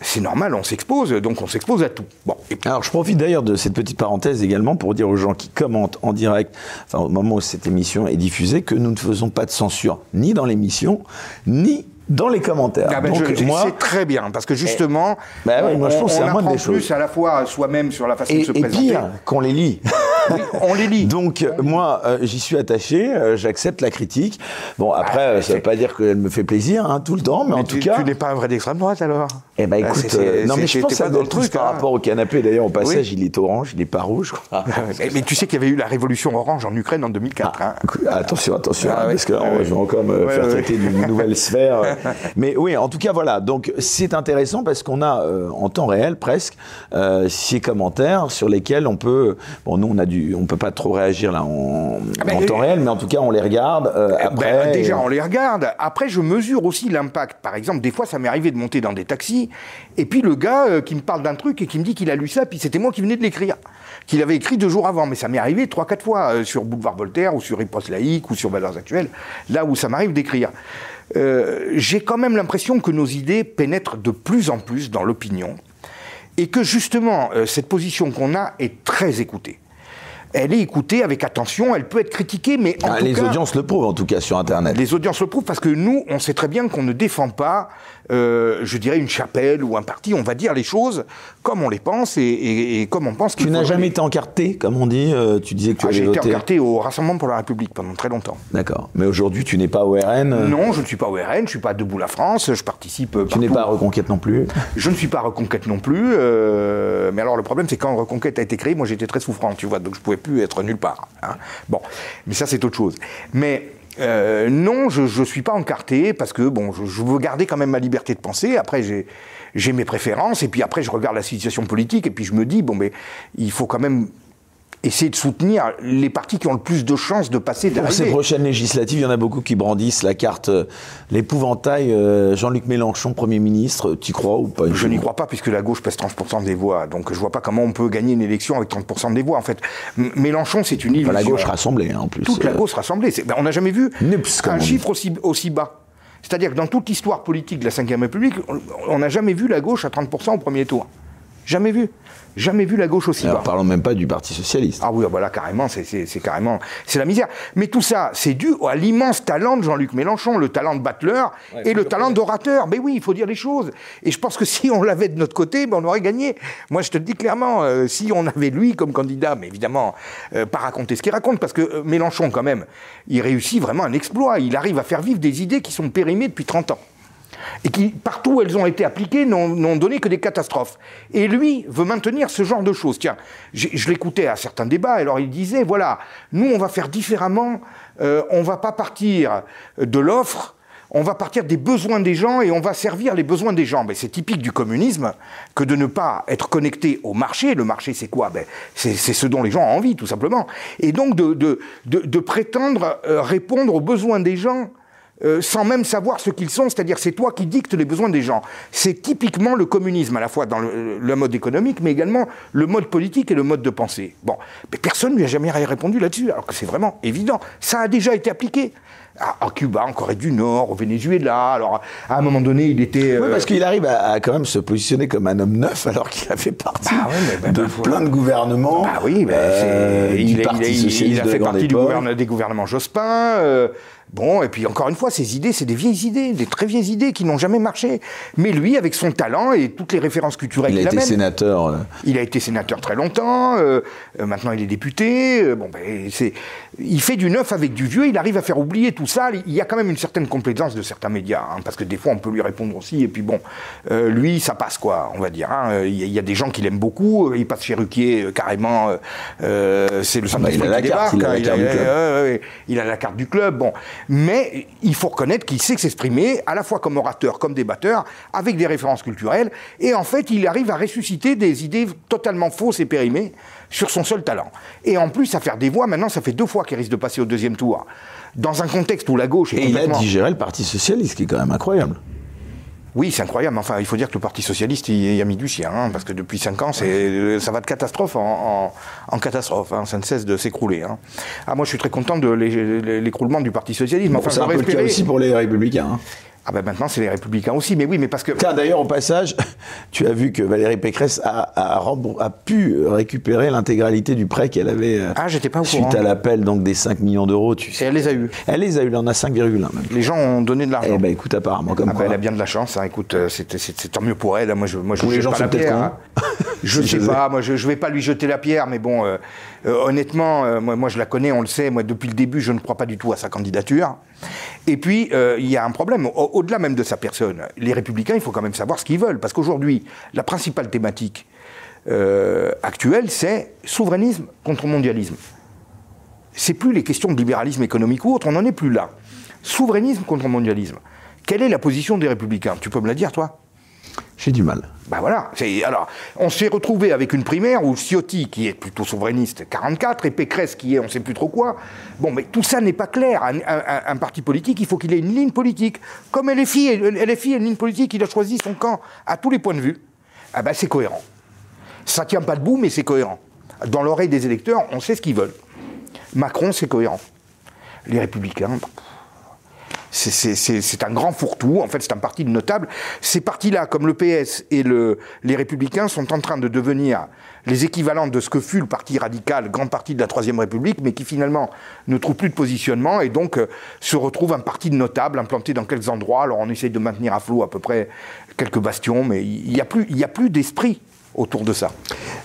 Speaker 3: c'est normal, on s'expose, donc on s'expose à tout.
Speaker 2: Bon. Alors je profite d'ailleurs de cette petite parenthèse également pour dire aux gens qui commentent en direct, enfin au moment où cette émission est diffusée, que nous ne faisons pas de censure ni dans l'émission, ni dans les commentaires.
Speaker 3: Ah ben c'est très bien parce que justement,
Speaker 2: bah moi je trouve c'est un des choses.
Speaker 3: plus à la fois soi-même sur la façon de se
Speaker 2: et
Speaker 3: présenter.
Speaker 2: Et pire, qu'on les lit. (laughs)
Speaker 3: on les lit.
Speaker 2: Donc moi, euh, j'y suis attaché, euh, j'accepte la critique. Bon, après, ah, ça ne veut pas dire qu'elle me fait plaisir hein, tout le temps, mais, en tout cas...
Speaker 3: Tu n'es pas un vrai d'extrême droite alors?
Speaker 2: Eh ben ah, écoute, euh, non mais je pense que le truc par hein. rapport au canapé, d'ailleurs au passage, il est orange, il n'est pas rouge. (laughs)
Speaker 3: mais, tu sais qu'il y avait eu la révolution orange en Ukraine en 2004. Ah,
Speaker 2: hein. Attention, attention, parce que je vais encore me faire traiter d'une nouvelle (laughs) sphère. mais oui, en tout cas, voilà. Donc c'est intéressant parce qu'on a en temps réel presque ces commentaires sur lesquels on peut... Bon, nous on a du on peut pas trop réagir là en, ah ben, temps réel, mais en tout cas, on les regarde. Euh, eh ben, après,
Speaker 3: déjà, on les regarde. Après, je mesure aussi l'impact. Par exemple, des fois, ça m'est arrivé de monter dans des taxis, et puis le gars euh, qui me parle d'un truc et qui me dit qu'il a lu ça, puis c'était moi qui venais de l'écrire, qu'il avait écrit deux jours avant. Mais ça m'est arrivé trois, quatre fois euh, sur Boulevard Voltaire ou sur Riposte laïque ou sur Valeurs actuelles, là où ça m'arrive d'écrire. J'ai quand même l'impression que nos idées pénètrent de plus en plus dans l'opinion et que justement cette position qu'on a est très écoutée elle est écoutée avec attention, elle peut être critiquée, mais en ah,
Speaker 2: les audiences le prouvent en tout cas sur Internet.
Speaker 3: Les audiences le prouvent parce que nous, on sait très bien qu'on ne défend pas euh, je dirais, une chapelle ou un parti. On va dire les choses comme on les pense et, comme on pense
Speaker 2: qu'il Tu n'as jamais été encarté, comme on dit euh, Tu disais que tu ah, avais.
Speaker 3: J'ai été encarté au Rassemblement pour la République pendant très longtemps.
Speaker 2: D'accord. Mais aujourd'hui, tu n'es pas au RN euh
Speaker 3: Non, je ne suis pas au RN, je ne suis pas debout la France, je participe.
Speaker 2: Tu n'es pas à Reconquête non plus
Speaker 3: Je ne suis pas à Reconquête non plus. mais alors, le problème, c'est quand Reconquête a été créé, moi j'étais très souffrant, tu vois, donc je ne pouvais plus être nulle part. Hein. Bon, mais ça, c'est autre chose. Mais euh, non, je ne suis pas encarté parce que bon, je, veux garder quand même ma liberté de penser. Après, j'ai mes préférences et puis après, je regarde la situation politique et puis je me dis bon, mais il faut quand même essayer de soutenir les partis qui ont le plus de chances de passer
Speaker 2: Pour ces prochaines législatives, il y en a beaucoup qui brandissent la carte, euh, l'épouvantail euh, Jean-Luc Mélenchon, Premier ministre. Tu crois ou pas
Speaker 3: Je n'y crois pas, puisque la gauche pèse 30% des voix. Donc je vois pas comment on peut gagner une élection avec 30% des voix. En fait, Mélenchon, c'est une illusion.
Speaker 2: la gauche rassemblée, hein, en plus.
Speaker 3: Toute la euh. gauche rassemblée. Ben, on n'a jamais vu un chiffre aussi, aussi bas. C'est-à-dire que dans toute l'histoire politique de la Ve République, on n'a jamais vu la gauche à 30% au premier tour. Jamais vu. Jamais vu la gauche aussi bas.
Speaker 2: Parlons même pas du Parti socialiste.
Speaker 3: Ah oui, voilà, ah bah carrément, c'est carrément, c'est la misère. Mais tout ça, c'est dû à l'immense talent de Jean-Luc Mélenchon, le talent de battleur et le talent d'orateur. Mais oui, il faut dire les choses. Et je pense que si on l'avait de notre côté, ben, on aurait gagné. Moi, je te le dis clairement, euh, si on avait lui comme candidat, mais évidemment, euh, pas raconter ce qu'il raconte, parce que euh, Mélenchon, quand même, il réussit vraiment un exploit. Il arrive à faire vivre des idées qui sont périmées depuis 30 ans et qui, partout où elles ont été appliquées, n'ont donné que des catastrophes. Et lui veut maintenir ce genre de choses. Tiens, je l'écoutais à certains débats, alors il disait, voilà, nous on va faire différemment, euh, on va pas partir de l'offre, on va partir des besoins des gens et on va servir les besoins des gens. Mais c'est typique du communisme que de ne pas être connecté au marché. Le marché, c'est quoi? Ben, C'est ce dont les gens ont envie, tout simplement. Et donc de, de, de, prétendre euh, répondre aux besoins des gens euh, sans même savoir ce qu'ils sont, c'est-à-dire c'est toi qui dictes les besoins des gens. C'est typiquement le communisme, à la fois dans le, mode économique, mais également le mode politique et le mode de pensée. Bon, mais personne ne lui a jamais répondu là-dessus, alors que c'est vraiment évident. Ça a déjà été appliqué. À, Cuba, en Corée du Nord, au Venezuela. Alors, à un moment donné, il était.
Speaker 2: Oui, parce qu'il arrive à, quand même se positionner comme un homme neuf, alors qu'il a fait partie ah ben, de plein de gouvernements.
Speaker 3: Ah oui, mais euh, il, il, a fait partie du des gouvernements Jospin. Euh, Bon, et puis encore une fois, ces idées, c'est des vieilles idées, des très vieilles idées qui n'ont jamais marché. Mais lui, avec son talent et toutes les références culturelles
Speaker 2: qu'il
Speaker 3: a
Speaker 2: été sénateur. Euh.
Speaker 3: Il a été sénateur très longtemps. Euh, euh, maintenant, il est député. bon, ben, c'est, il fait du neuf avec du vieux. Il arrive à faire oublier tout ça. Il y a quand même une certaine complaisance de certains médias, hein, parce que des fois, on peut lui répondre aussi. Et puis bon, lui, ça passe quoi, on va dire. Hein. Il y, a des gens qui l'aiment beaucoup. Il passe chez Ruquier carrément. c'est le
Speaker 2: ah bah, il a la carte, il, a la
Speaker 3: il a la carte du club. Bon. Mais il faut reconnaître qu'il sait s'exprimer, à la fois comme orateur, comme débatteur, avec des références culturelles. Et en fait, il arrive à ressusciter des idées totalement fausses et périmées sur son seul talent. Et en plus, à faire des voix, maintenant, ça fait deux fois qu'il risque de passer au deuxième tour. Dans un contexte où la gauche est
Speaker 2: Et il a digéré le Parti Socialiste, qui est quand même incroyable.
Speaker 3: Oui, c'est incroyable. Enfin, il faut dire que le Parti Socialiste il, a mis du sien, hein, parce que depuis 5 ans, ça va de catastrophe en, catastrophe. Hein, ça ne cesse de s'écrouler. Hein. Ah, moi, je suis très content de l'écroulement du Parti Socialiste.
Speaker 2: Enfin, c'est un peu le cas aussi pour les Républicains.
Speaker 3: Ah ben maintenant c'est les Républicains aussi, mais oui, mais parce que.
Speaker 2: Tiens, d'ailleurs au passage, (laughs) tu as vu que Valérie Pécresse a, a, pu récupérer l'intégralité du prêt qu'elle avait.
Speaker 3: Euh, ah, j'étais pas au
Speaker 2: Suite à l'appel donc des 5 millions d'euros, tu.
Speaker 3: Et elle les a eu.
Speaker 2: Elle les a eu, elle en a 5,1 même.
Speaker 3: Les gens ont donné de l'argent.
Speaker 2: Eh ben écoute, apparemment comme ah
Speaker 3: ben, elle a bien de la chance. Hein. Écoute, euh, c'est tant mieux pour elle. Moi, je, moi, je les gens pas la pierre. Hein. je (laughs) sais pas. Moi, je, je vais pas lui jeter la pierre, mais bon, euh, honnêtement, moi, moi, je la connais, on le sait. Moi, depuis le début, je ne crois pas du tout à sa candidature. Et puis, euh, il y a un problème, au-delà même de sa personne. Les républicains, il faut quand même savoir ce qu'ils veulent. Parce qu'aujourd'hui, la principale thématique euh, actuelle, c'est souverainisme contre mondialisme. C'est plus les questions de libéralisme économique ou autre, on n'en est plus là. Souverainisme contre mondialisme. Quelle est la position des républicains? Tu peux me la dire, toi?
Speaker 2: J'ai du mal.
Speaker 3: Ben voilà. Alors, on s'est retrouvé avec une primaire où Ciotti, qui est plutôt souverainiste, 44, et Pécresse, qui est on ne sait plus trop quoi. Bon, mais tout ça n'est pas clair. Un, parti politique, il faut qu'il ait une ligne politique. Comme LFI, LFI a une ligne politique, il a choisi son camp à tous les points de vue. Ah ben, c'est cohérent. Ça tient pas debout, mais c'est cohérent. Dans l'oreille des électeurs, on sait ce qu'ils veulent. Macron, c'est cohérent. Les républicains, c'est un grand fourre-tout. En fait, c'est un parti de notables. Ces partis-là, comme le PS et le, les Républicains, sont en train de devenir les équivalents de ce que fut le parti radical, grand parti de la Troisième République, mais qui finalement ne trouve plus de positionnement et donc euh, se retrouve un parti de notables implanté dans quelques endroits. Alors on essaye de maintenir à flot à peu près quelques bastions, mais il n'y a plus, a plus d'esprit autour de ça.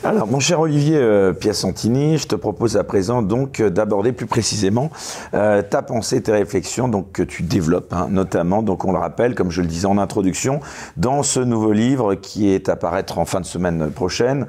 Speaker 2: Alors, mon cher Olivier euh, Piacentini, je te propose à présent donc euh, d'aborder plus précisément euh, ta pensée, tes réflexions, donc que tu développes, hein, notamment, donc on le rappelle, comme je le disais en introduction, dans ce nouveau livre qui est à paraître en fin de semaine prochaine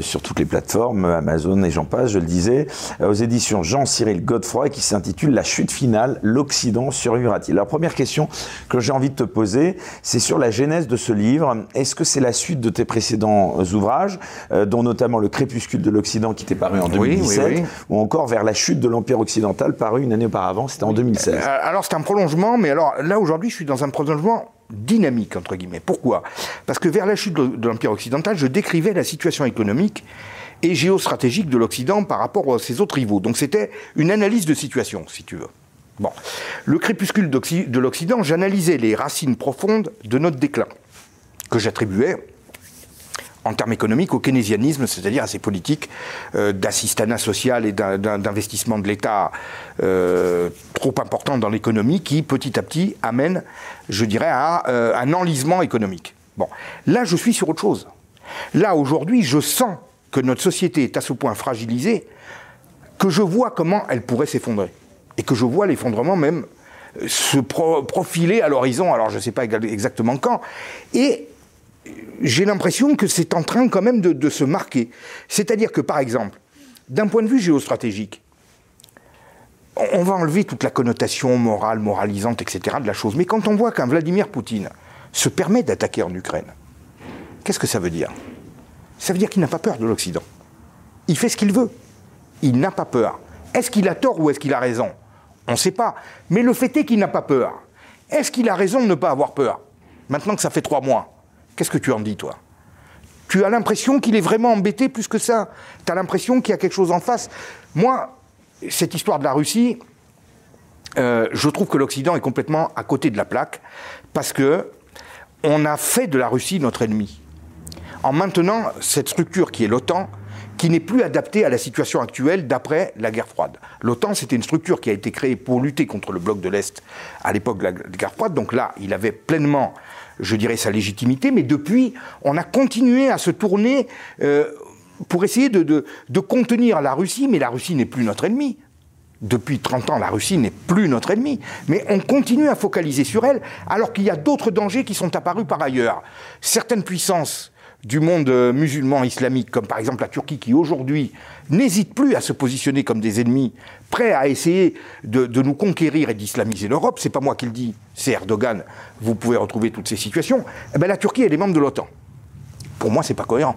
Speaker 2: sur toutes les plateformes, Amazon et j'en passe, je le disais, aux éditions Jean-Cyril Godefroy, qui s'intitule La chute finale, l'Occident survivra-t-il? Alors, première question que j'ai envie de te poser, c'est sur la genèse de ce livre. Est-ce que c'est la suite de tes précédents ouvrages dont notamment Le Crépuscule de l'Occident qui était paru en 2017, ou encore Vers la chute de l'Empire occidental, paru une année auparavant, c'était en 2016. Euh,
Speaker 3: alors c'est un prolongement, mais alors là aujourd'hui je suis dans un prolongement dynamique, entre guillemets. Pourquoi? Parce que vers la chute de l'Empire occidental, je décrivais la situation économique et géostratégique de l'Occident par rapport à ses autres rivaux. Donc c'était une analyse de situation, si tu veux. Bon. Le crépuscule de l'Occident, j'analysais les racines profondes de notre déclin, que j'attribuais en termes économiques au keynésianisme, c'est-à-dire à ces politiques euh, d'assistanat social et d'investissement de l'État euh, trop important dans l'économie qui, petit à petit, amènent, je dirais, à euh, un enlisement économique. Bon, là, je suis sur autre chose. Là, aujourd'hui, je sens que notre société est à ce point fragilisée que je vois comment elle pourrait s'effondrer. Et que je vois l'effondrement même se profiler à l'horizon, alors je ne sais pas exactement quand. Et j'ai l'impression que c'est en train quand même de, se marquer. C'est-à-dire que, par exemple, d'un point de vue géostratégique, on va enlever toute la connotation morale, moralisante, etc. de la chose. Mais quand on voit qu'un Vladimir Poutine se permet d'attaquer en Ukraine, qu'est-ce que ça veut dire? Ça veut dire qu'il n'a pas peur de l'Occident. Il fait ce qu'il veut. Il n'a pas peur. Est-ce qu'il a tort ou est-ce qu'il a raison? On ne sait pas. Mais le fait est qu'il n'a pas peur. Est-ce qu'il a raison de ne pas avoir peur? Maintenant que ça fait trois mois. Qu'est-ce que tu en dis, toi? Tu as l'impression qu'il est vraiment embêté plus que ça. Tu as l'impression qu'il y a quelque chose en face. Moi, cette histoire de la Russie, euh, je trouve que l'Occident est complètement à côté de la plaque parce que on a fait de la Russie notre ennemi. En maintenant cette structure qui est l'OTAN, qui n'est plus adaptée à la situation actuelle d'après la guerre froide. L'OTAN, c'était une structure qui a été créée pour lutter contre le bloc de l'Est à l'époque de la guerre froide. Donc là, il avait pleinement je dirais, sa légitimité, mais depuis, on a continué à se tourner euh, pour essayer de, contenir la Russie, mais la Russie n'est plus notre ennemi. Depuis 30 ans, la Russie n'est plus notre ennemi. Mais on continue à focaliser sur elle, alors qu'il y a d'autres dangers qui sont apparus par ailleurs. Certaines puissances du monde musulman islamique, comme par exemple la Turquie, qui aujourd'hui n'hésite plus à se positionner comme des ennemis, prêts à essayer de, nous conquérir et d'islamiser l'Europe, c'est pas moi qui le dis, c'est Erdogan, vous pouvez retrouver toutes ces situations, eh ben, la Turquie, elle est membre de l'OTAN. Pour moi, c'est pas cohérent.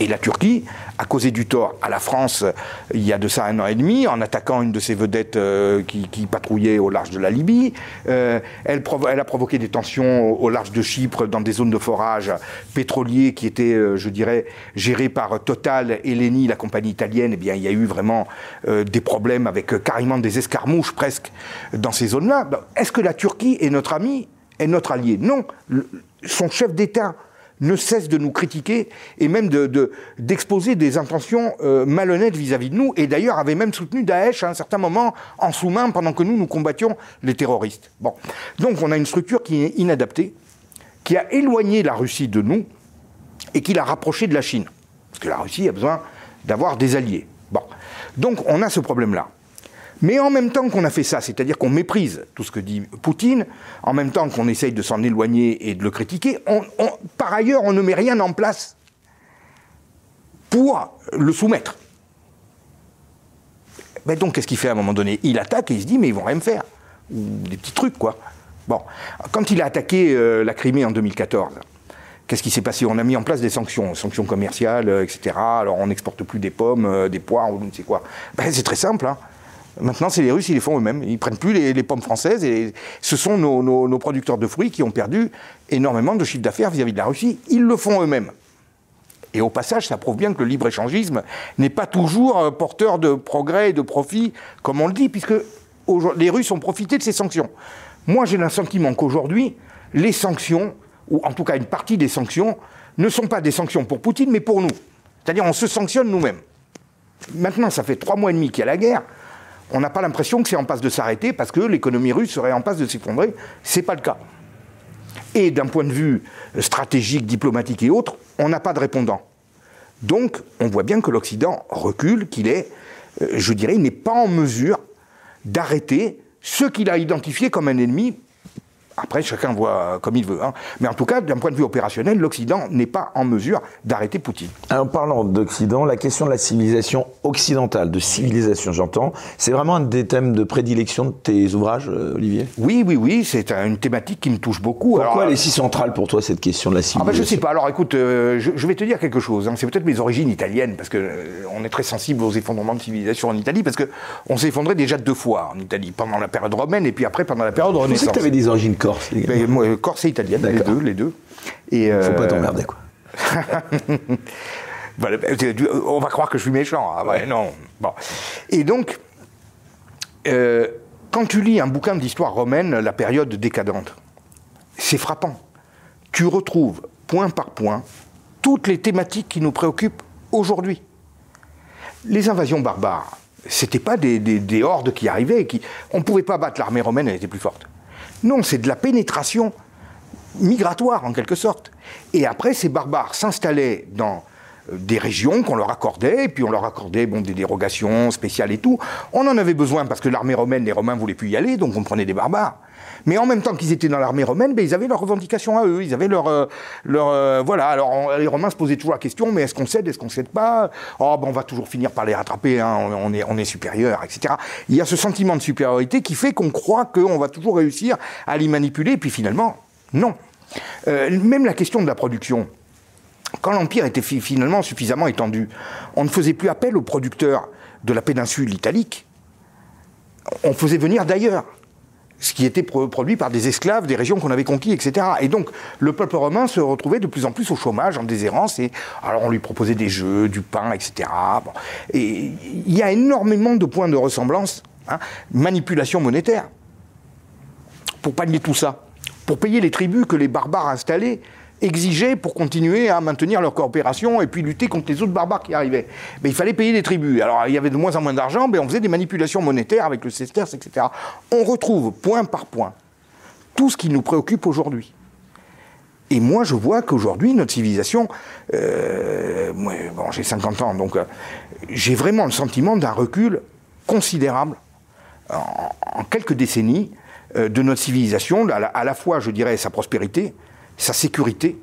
Speaker 3: Et la Turquie a causé du tort à la France euh, il y a de ça un an et demi en attaquant une de ses vedettes euh, qui, patrouillait au large de la Libye. Euh, elle, a provoqué des tensions au large de Chypre dans des zones de forage pétroliers qui étaient, je dirais, gérées par Total et Leni, la compagnie italienne. Eh bien, il y a eu vraiment des problèmes avec carrément des escarmouches presque dans ces zones-là. Est-ce que la Turquie est notre ami, est notre allié? Non. son chef d'État ne cesse de nous critiquer et même d'exposer de, des intentions euh, malhonnêtes vis-à-vis de nous, et d'ailleurs avait même soutenu Daesh à un certain moment en sous-main pendant que nous, nous combattions les terroristes. Donc on a une structure qui est inadaptée, qui a éloigné la Russie de nous et qui l'a rapprochée de la Chine. Parce que la Russie a besoin d'avoir des alliés. Donc on a ce problème-là. Mais en même temps qu'on a fait ça, c'est-à-dire qu'on méprise tout ce que dit Poutine, en même temps qu'on essaye de s'en éloigner et de le critiquer, par ailleurs, on ne met rien en place pour le soumettre. Mais donc, qu'est-ce qu'il fait à un moment donné? Il attaque et il se dit, mais ils vont rien me faire. Ou des petits trucs, quoi. Bon, quand il a attaqué euh, la Crimée en 2014, qu'est-ce qui s'est passé? On a mis en place des sanctions, sanctions commerciales, euh, etc. Alors, on n'exporte plus des pommes, euh, des poires, ou je ne sais quoi. Ben, c'est très simple. Hein. Maintenant, c'est les Russes, ils les font eux-mêmes. Ils prennent plus les, pommes françaises et ce sont nos, producteurs de fruits qui ont perdu énormément de chiffre d'affaires vis-à-vis de la Russie. Ils le font eux-mêmes. Et au passage, ça prouve bien que le libre-échangisme n'est pas toujours euh, porteur de progrès et de profit, comme on le dit, puisque les Russes ont profité de ces sanctions. Moi, j'ai le sentiment qu'aujourd'hui, les sanctions, ou en tout cas une partie des sanctions, ne sont pas des sanctions pour Poutine, mais pour nous. C'est-à-dire, on se sanctionne nous-mêmes. Maintenant, ça fait trois mois et demi qu'il y a la guerre on n'a pas l'impression que c'est en passe de s'arrêter parce que l'économie russe serait en passe de s'effondrer. Ce n'est pas le cas. Et d'un point de vue stratégique, diplomatique et autres, on n'a pas de répondant. Donc, on voit bien que l'Occident recule, qu'il est, euh, je dirais, il n'est pas en mesure d'arrêter ce qu'il a identifié comme un ennemi après, chacun voit comme il veut. Hein. Mais en tout cas, d'un point de vue opérationnel, l'Occident n'est pas en mesure d'arrêter Poutine.
Speaker 2: Alors, parlant d'Occident, la question de la civilisation occidentale, de civilisation, j'entends, c'est vraiment un des thèmes de prédilection de tes ouvrages, euh, Olivier?
Speaker 3: Oui, oui, oui, c'est une thématique qui me touche beaucoup.
Speaker 2: Pourquoi elle est si centrale pour toi, cette question de la civilisation ah
Speaker 3: ben, Je ne sais pas. Alors, écoute, euh, je, vais te dire quelque chose. Hein. C'est peut-être mes origines italiennes, parce qu'on euh, est très sensible aux effondrements de civilisation en Italie, parce qu'on s'est effondré déjà deux fois en Italie, pendant la période romaine et puis après pendant la période renaissance.
Speaker 2: Je que tu avais des origines corse.
Speaker 3: Ben, corse et italienne, les deux, les deux.
Speaker 2: Et euh... Faut pas t'emmerder, quoi. (laughs)
Speaker 3: on va croire que je suis méchant. Ah ouais, non. Bon. Et donc, euh, quand tu lis un bouquin d'histoire romaine, la période décadente, c'est frappant. Tu retrouves point par point toutes les thématiques qui nous préoccupent aujourd'hui. Les invasions barbares, c'était pas des, des, hordes qui arrivaient. Qui... On ne pouvait pas battre l'armée romaine, elle était plus forte. Non, c'est de la pénétration migratoire en quelque sorte. Et après, ces barbares s'installaient dans euh, des régions qu'on leur accordait, puis on leur accordait bon, des dérogations spéciales et tout. On en avait besoin parce que l'armée romaine, les Romains voulaient plus y aller, donc on prenait des barbares. Mais en même temps qu'ils étaient dans l'armée romaine, ben, ils avaient leurs revendications à eux, ils avaient leur... Euh, euh, voilà, alors les Romains se posaient toujours la question, mais est-ce qu'on cède, est-ce qu'on cède pas? Oh, ben, on va toujours finir par les rattraper, hein, on, est, on est supérieur, etc. Il y a ce sentiment de supériorité qui fait qu'on croit qu'on va toujours réussir à les manipuler, et puis finalement, non. Euh, même la question de la production, quand l'Empire était finalement suffisamment étendu, on ne faisait plus appel aux producteurs de la péninsule italique, on faisait venir d'ailleurs ce qui était produit par des esclaves des régions qu'on avait conquises, etc. Et donc, le peuple romain se retrouvait de plus en plus au chômage, en déshérence, et alors on lui proposait des jeux, du pain, etc. Et il y a énormément de points de ressemblance, hein. manipulation monétaire, pour pallier tout ça, pour payer les tribus que les barbares installés exigeaient pour continuer à maintenir leur coopération et puis lutter contre les autres barbares qui arrivaient. Mais il fallait payer des tribus. Alors il y avait de moins en moins d'argent, mais on faisait des manipulations monétaires avec le sesterce, etc. On retrouve point par point tout ce qui nous préoccupe aujourd'hui. Et moi, je vois qu'aujourd'hui, notre civilisation, euh, bon, j'ai 50 ans, donc euh, j'ai vraiment le sentiment d'un recul considérable en, quelques décennies euh, de notre civilisation, à la fois, je dirais, sa prospérité, sa sécurité,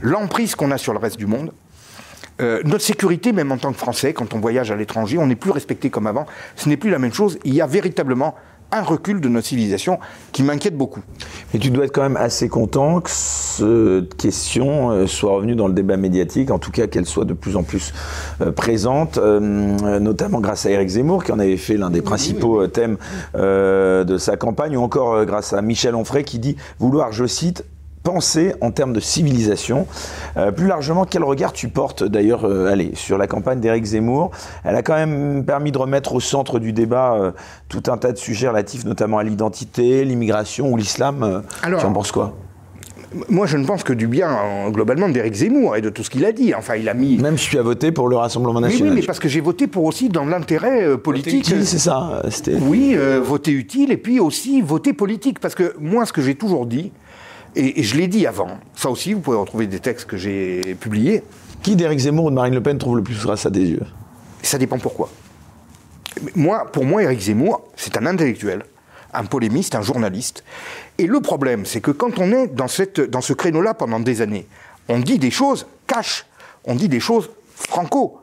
Speaker 3: l'emprise qu'on a sur le reste du monde, euh, notre sécurité, même en tant que Français, quand on voyage à l'étranger, on n'est plus respecté comme avant. Ce n'est plus la même chose. Il y a véritablement un recul de notre civilisation qui m'inquiète beaucoup.
Speaker 2: Mais tu dois être quand même assez content que cette question euh, soit revenue dans le débat médiatique, en tout cas qu'elle soit de plus en plus euh, présente, notamment grâce à Éric Zemmour qui en avait fait l'un des principaux thèmes de sa campagne, ou encore grâce à Michel Onfray qui dit vouloir, je cite, penser en termes de civilisation. Euh, plus largement, quel regard tu portes d'ailleurs euh, allez, sur la campagne d'Éric Zemmour? Elle a quand même permis de remettre au centre du débat euh, tout un tas de sujets relatifs notamment à l'identité, l'immigration ou l'islam. tu en penses quoi?
Speaker 3: moi, je ne pense que du bien, globalement, d'Éric Zemmour et de tout ce qu'il a dit. Enfin, il a mis.
Speaker 2: Même si tu as voté pour le Rassemblement national.
Speaker 3: Oui, mais parce que j'ai voté pour aussi dans l'intérêt politique.
Speaker 2: Utile, c'est ça.
Speaker 3: Oui, voter utile et puis aussi voter politique. Parce que moi, ce que j'ai toujours dit, et, je l'ai dit avant, ça aussi, vous pouvez retrouver des textes que j'ai publiés.
Speaker 2: Qui d'Éric Zemmour ou de Marine Le Pen trouve le plus grâce à des yeux?
Speaker 3: Ça dépend pourquoi. Moi, pour moi, Éric Zemmour, c'est un intellectuel, un polémiste, un journaliste. Et le problème, c'est que quand on est dans, cette, dans ce créneau-là pendant des années, on dit des choses cash, on dit des choses franco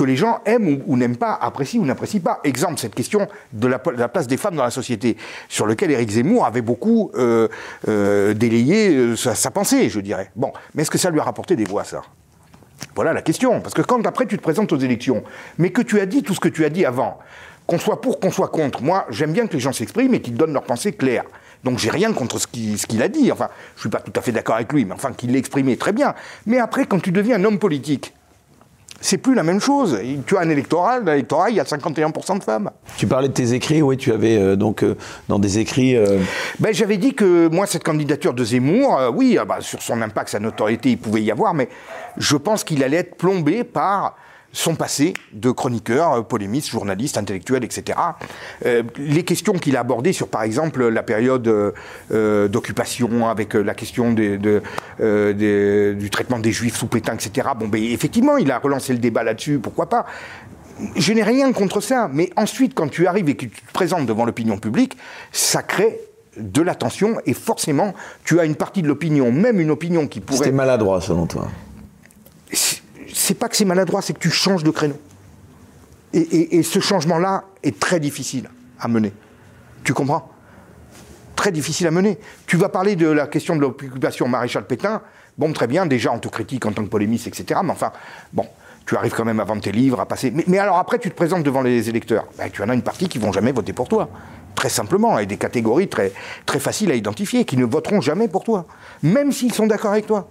Speaker 3: que les gens aiment ou, n'aiment pas, apprécient ou n'apprécient pas. Exemple, cette question de la, place des femmes dans la société, sur lequel Éric Zemmour avait beaucoup euh, euh, délayé euh, sa, pensée, je dirais. Bon, mais est-ce que ça lui a rapporté des voix, ça? Voilà la question. Parce que quand après tu te présentes aux élections, mais que tu as dit tout ce que tu as dit avant, qu'on soit pour, qu'on soit contre, moi j'aime bien que les gens s'expriment et qu'ils donnent leur pensée claire. Donc j'ai rien contre ce qu'il a dit. Enfin, je suis pas tout à fait d'accord avec lui, mais enfin qu'il l'ait exprimé très bien. Mais après, quand tu deviens un homme politique, c'est plus la même chose. Tu as un électoral, dans l'électorat, il y a 51% de femmes.
Speaker 2: Tu parlais de tes écrits, oui, tu avais euh, donc euh, dans des écrits. Euh,
Speaker 3: ben, J'avais dit que moi, cette candidature de Zemmour, oui, ah bah, sur son impact, sa notoriété, il pouvait y avoir, mais je pense qu'il allait être plombé par son passé de chroniqueur, euh, polémiste, journaliste, intellectuel, etc. Euh, les questions qu'il a abordées sur, par exemple, la période euh, d'occupation, avec la question du traitement des juifs sous Pétain, etc. Bon, ben, effectivement, il a relancé le débat là-dessus, pourquoi pas je n'ai rien contre ça, mais ensuite, quand tu arrives et que tu te présentes devant l'opinion publique, ça crée de l'attention et forcément, tu as une partie de l'opinion, même une opinion qui pourrait.
Speaker 2: C'était maladroit selon toi
Speaker 3: c'est pas que c'est maladroit, c'est que tu changes de créneau. Et, ce changement-là est très difficile à mener. Tu comprends? Très difficile à mener. Tu vas parler de la question de l'occupation maréchal Pétain. Bon, très bien, déjà on te critique en tant que polémiste, etc. Mais enfin, bon, tu arrives quand même à vendre tes livres, à passer. Mais, alors après, tu te présentes devant les électeurs. Ben, tu en as une partie qui vont jamais voter pour toi. Très simplement, et des catégories très, très faciles à identifier, qui ne voteront jamais pour toi. Même s'ils sont d'accord avec toi.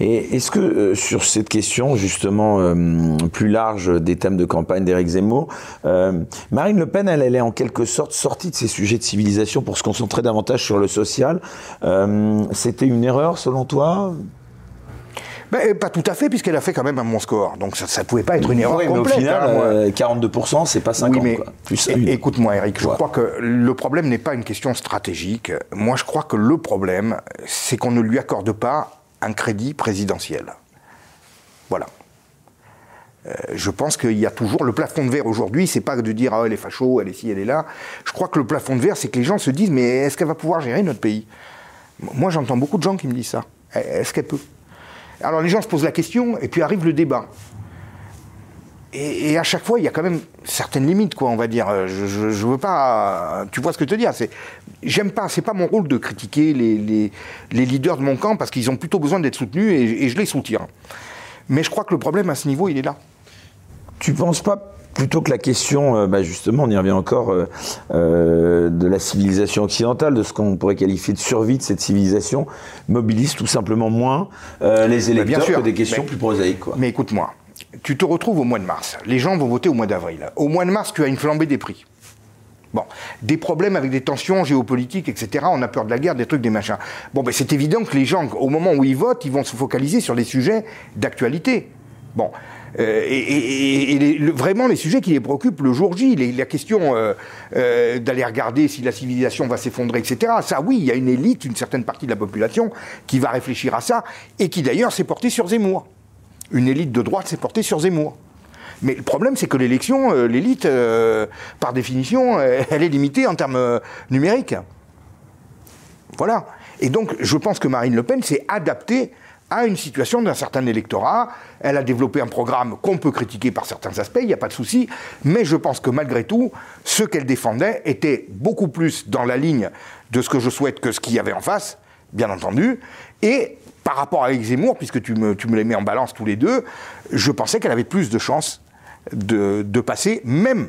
Speaker 2: Et est-ce que euh, sur cette question justement euh, plus large des thèmes de campagne d'Éric Zemmour, euh, Marine Le Pen, elle, est en quelque sorte sortie de ces sujets de civilisation pour se concentrer davantage sur le social. C'était une erreur selon toi?
Speaker 3: Ben, pas tout à fait, puisqu'elle a fait quand même un bon score. Donc ça ne pouvait pas être une erreur
Speaker 2: oui,
Speaker 3: complète.
Speaker 2: Mais au final, 42%, c'est pas 50. Oui,
Speaker 3: Écoute-moi, Eric, je crois que le problème n'est pas une question stratégique. Moi, je crois que le problème, c'est qu'on ne lui accorde pas un crédit présidentiel. Voilà. Euh, je pense qu'il y a toujours le plafond de verre aujourd'hui, c'est pas de dire ah, elle est facho, elle est ci, elle est là. Je crois que le plafond de verre, c'est que les gens se disent mais est-ce qu'elle va pouvoir gérer notre pays? Moi, j'entends beaucoup de gens qui me disent ça. Est-ce qu'elle peut? Alors les gens se posent la question et puis arrive le débat. Et, à chaque fois, il y a quand même certaines limites, quoi, on va dire. Je, je, veux pas. Tu vois ce que je te dire C'est, j'aime pas. C'est pas mon rôle de critiquer les, les, leaders de mon camp parce qu'ils ont plutôt besoin d'être soutenus et, je les soutiens. Mais je crois que le problème à ce niveau, il est là.
Speaker 2: Tu penses pas plutôt que la question, euh, bah, justement, on y revient encore, euh, euh, de la civilisation occidentale, de ce qu'on pourrait qualifier de survie de cette civilisation, mobilise tout simplement moins les électeurs que des questions plus prosaïques. Quoi.
Speaker 3: Mais écoute-moi, tu te retrouves au mois de mars. Les gens vont voter au mois d'avril. Au mois de mars, tu as une flambée des prix. Bon, des problèmes avec des tensions géopolitiques, etc. On a peur de la guerre, des trucs, des machins. Bon, ben c'est évident que les gens, au moment où ils votent, ils vont se focaliser sur les sujets d'actualité. Bon, euh, et, vraiment les sujets qui les préoccupent le jour J, la question euh, euh, d'aller regarder si la civilisation va s'effondrer, etc. Ça, oui, il y a une élite, une certaine partie de la population qui va réfléchir à ça et qui d'ailleurs s'est portée sur Zemmour une élite de droite s'est portée sur Zemmour. Mais le problème, c'est que l'élection, euh, l'élite, euh, par définition, euh, (laughs) elle est limitée en termes numériques. Voilà. Et donc, je pense que Marine Le Pen s'est adaptée à une situation d'un certain électorat. Elle a développé un programme qu'on peut critiquer par certains aspects, il n'y a pas de souci, mais je pense que malgré tout, ce qu'elle défendait était beaucoup plus dans la ligne de ce que je souhaite que ce qu'il y avait en face, bien entendu, et par rapport à Zemmour, puisque tu me, les mets en balance tous les deux, je pensais qu'elle avait plus de chances de, passer, même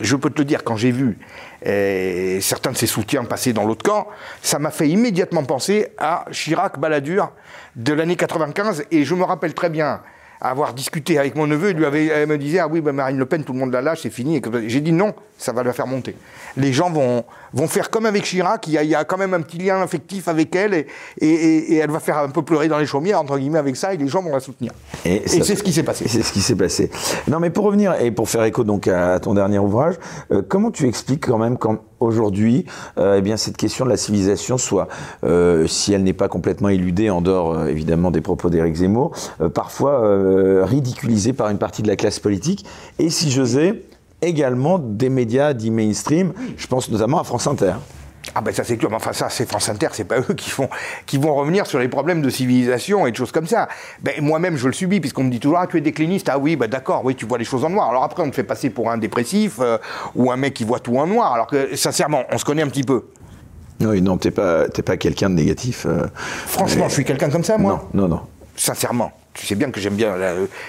Speaker 3: je peux te le dire, quand j'ai vu eh, certains de ses soutiens passer dans l'autre camp, ça m'a fait immédiatement penser à Chirac Balladur de l'année 95. Et je me rappelle très bien avoir discuté avec mon neveu, lui avait, elle me disait Ah oui, bah Marine Le Pen, tout le monde la lâche, c'est fini. J'ai dit non, ça va la faire monter. Les gens vont, vont faire comme avec Chirac, il y, a, il y a quand même un petit lien affectif avec elle, et, et, elle va faire un peu pleurer dans les chaumières, entre guillemets, avec ça, et les gens vont la soutenir. Et, c'est ce qui s'est passé.
Speaker 2: C'est ce qui s'est passé. Non, mais pour revenir, et pour faire écho donc à, ton dernier ouvrage, euh, comment tu expliques quand même quand aujourd'hui, euh, eh bien, cette question de la civilisation soit, euh, si elle n'est pas complètement éludée en dehors euh, évidemment des propos d'Éric Zemmour, parfois ridiculisée par une partie de la classe politique, et si j'osais, également des médias dits mainstream, je pense notamment à France Inter.
Speaker 3: Ah ben ça c'est clair, enfin ça c'est France Inter, c'est pas eux qui, font, qui vont revenir sur les problèmes de civilisation et de choses comme ça. Ben, Moi-même je le subis puisqu'on me dit toujours ah tu es décliniste, ah oui ben d'accord, oui tu vois les choses en noir. Alors après on te fait passer pour un dépressif euh, ou un mec qui voit tout en noir, alors que sincèrement on se connaît un petit peu.
Speaker 2: Oui non t'es pas, pas quelqu'un de négatif. Euh,
Speaker 3: Franchement je suis quelqu'un comme ça moi
Speaker 2: Non non non.
Speaker 3: Sincèrement tu sais bien que j'aime bien,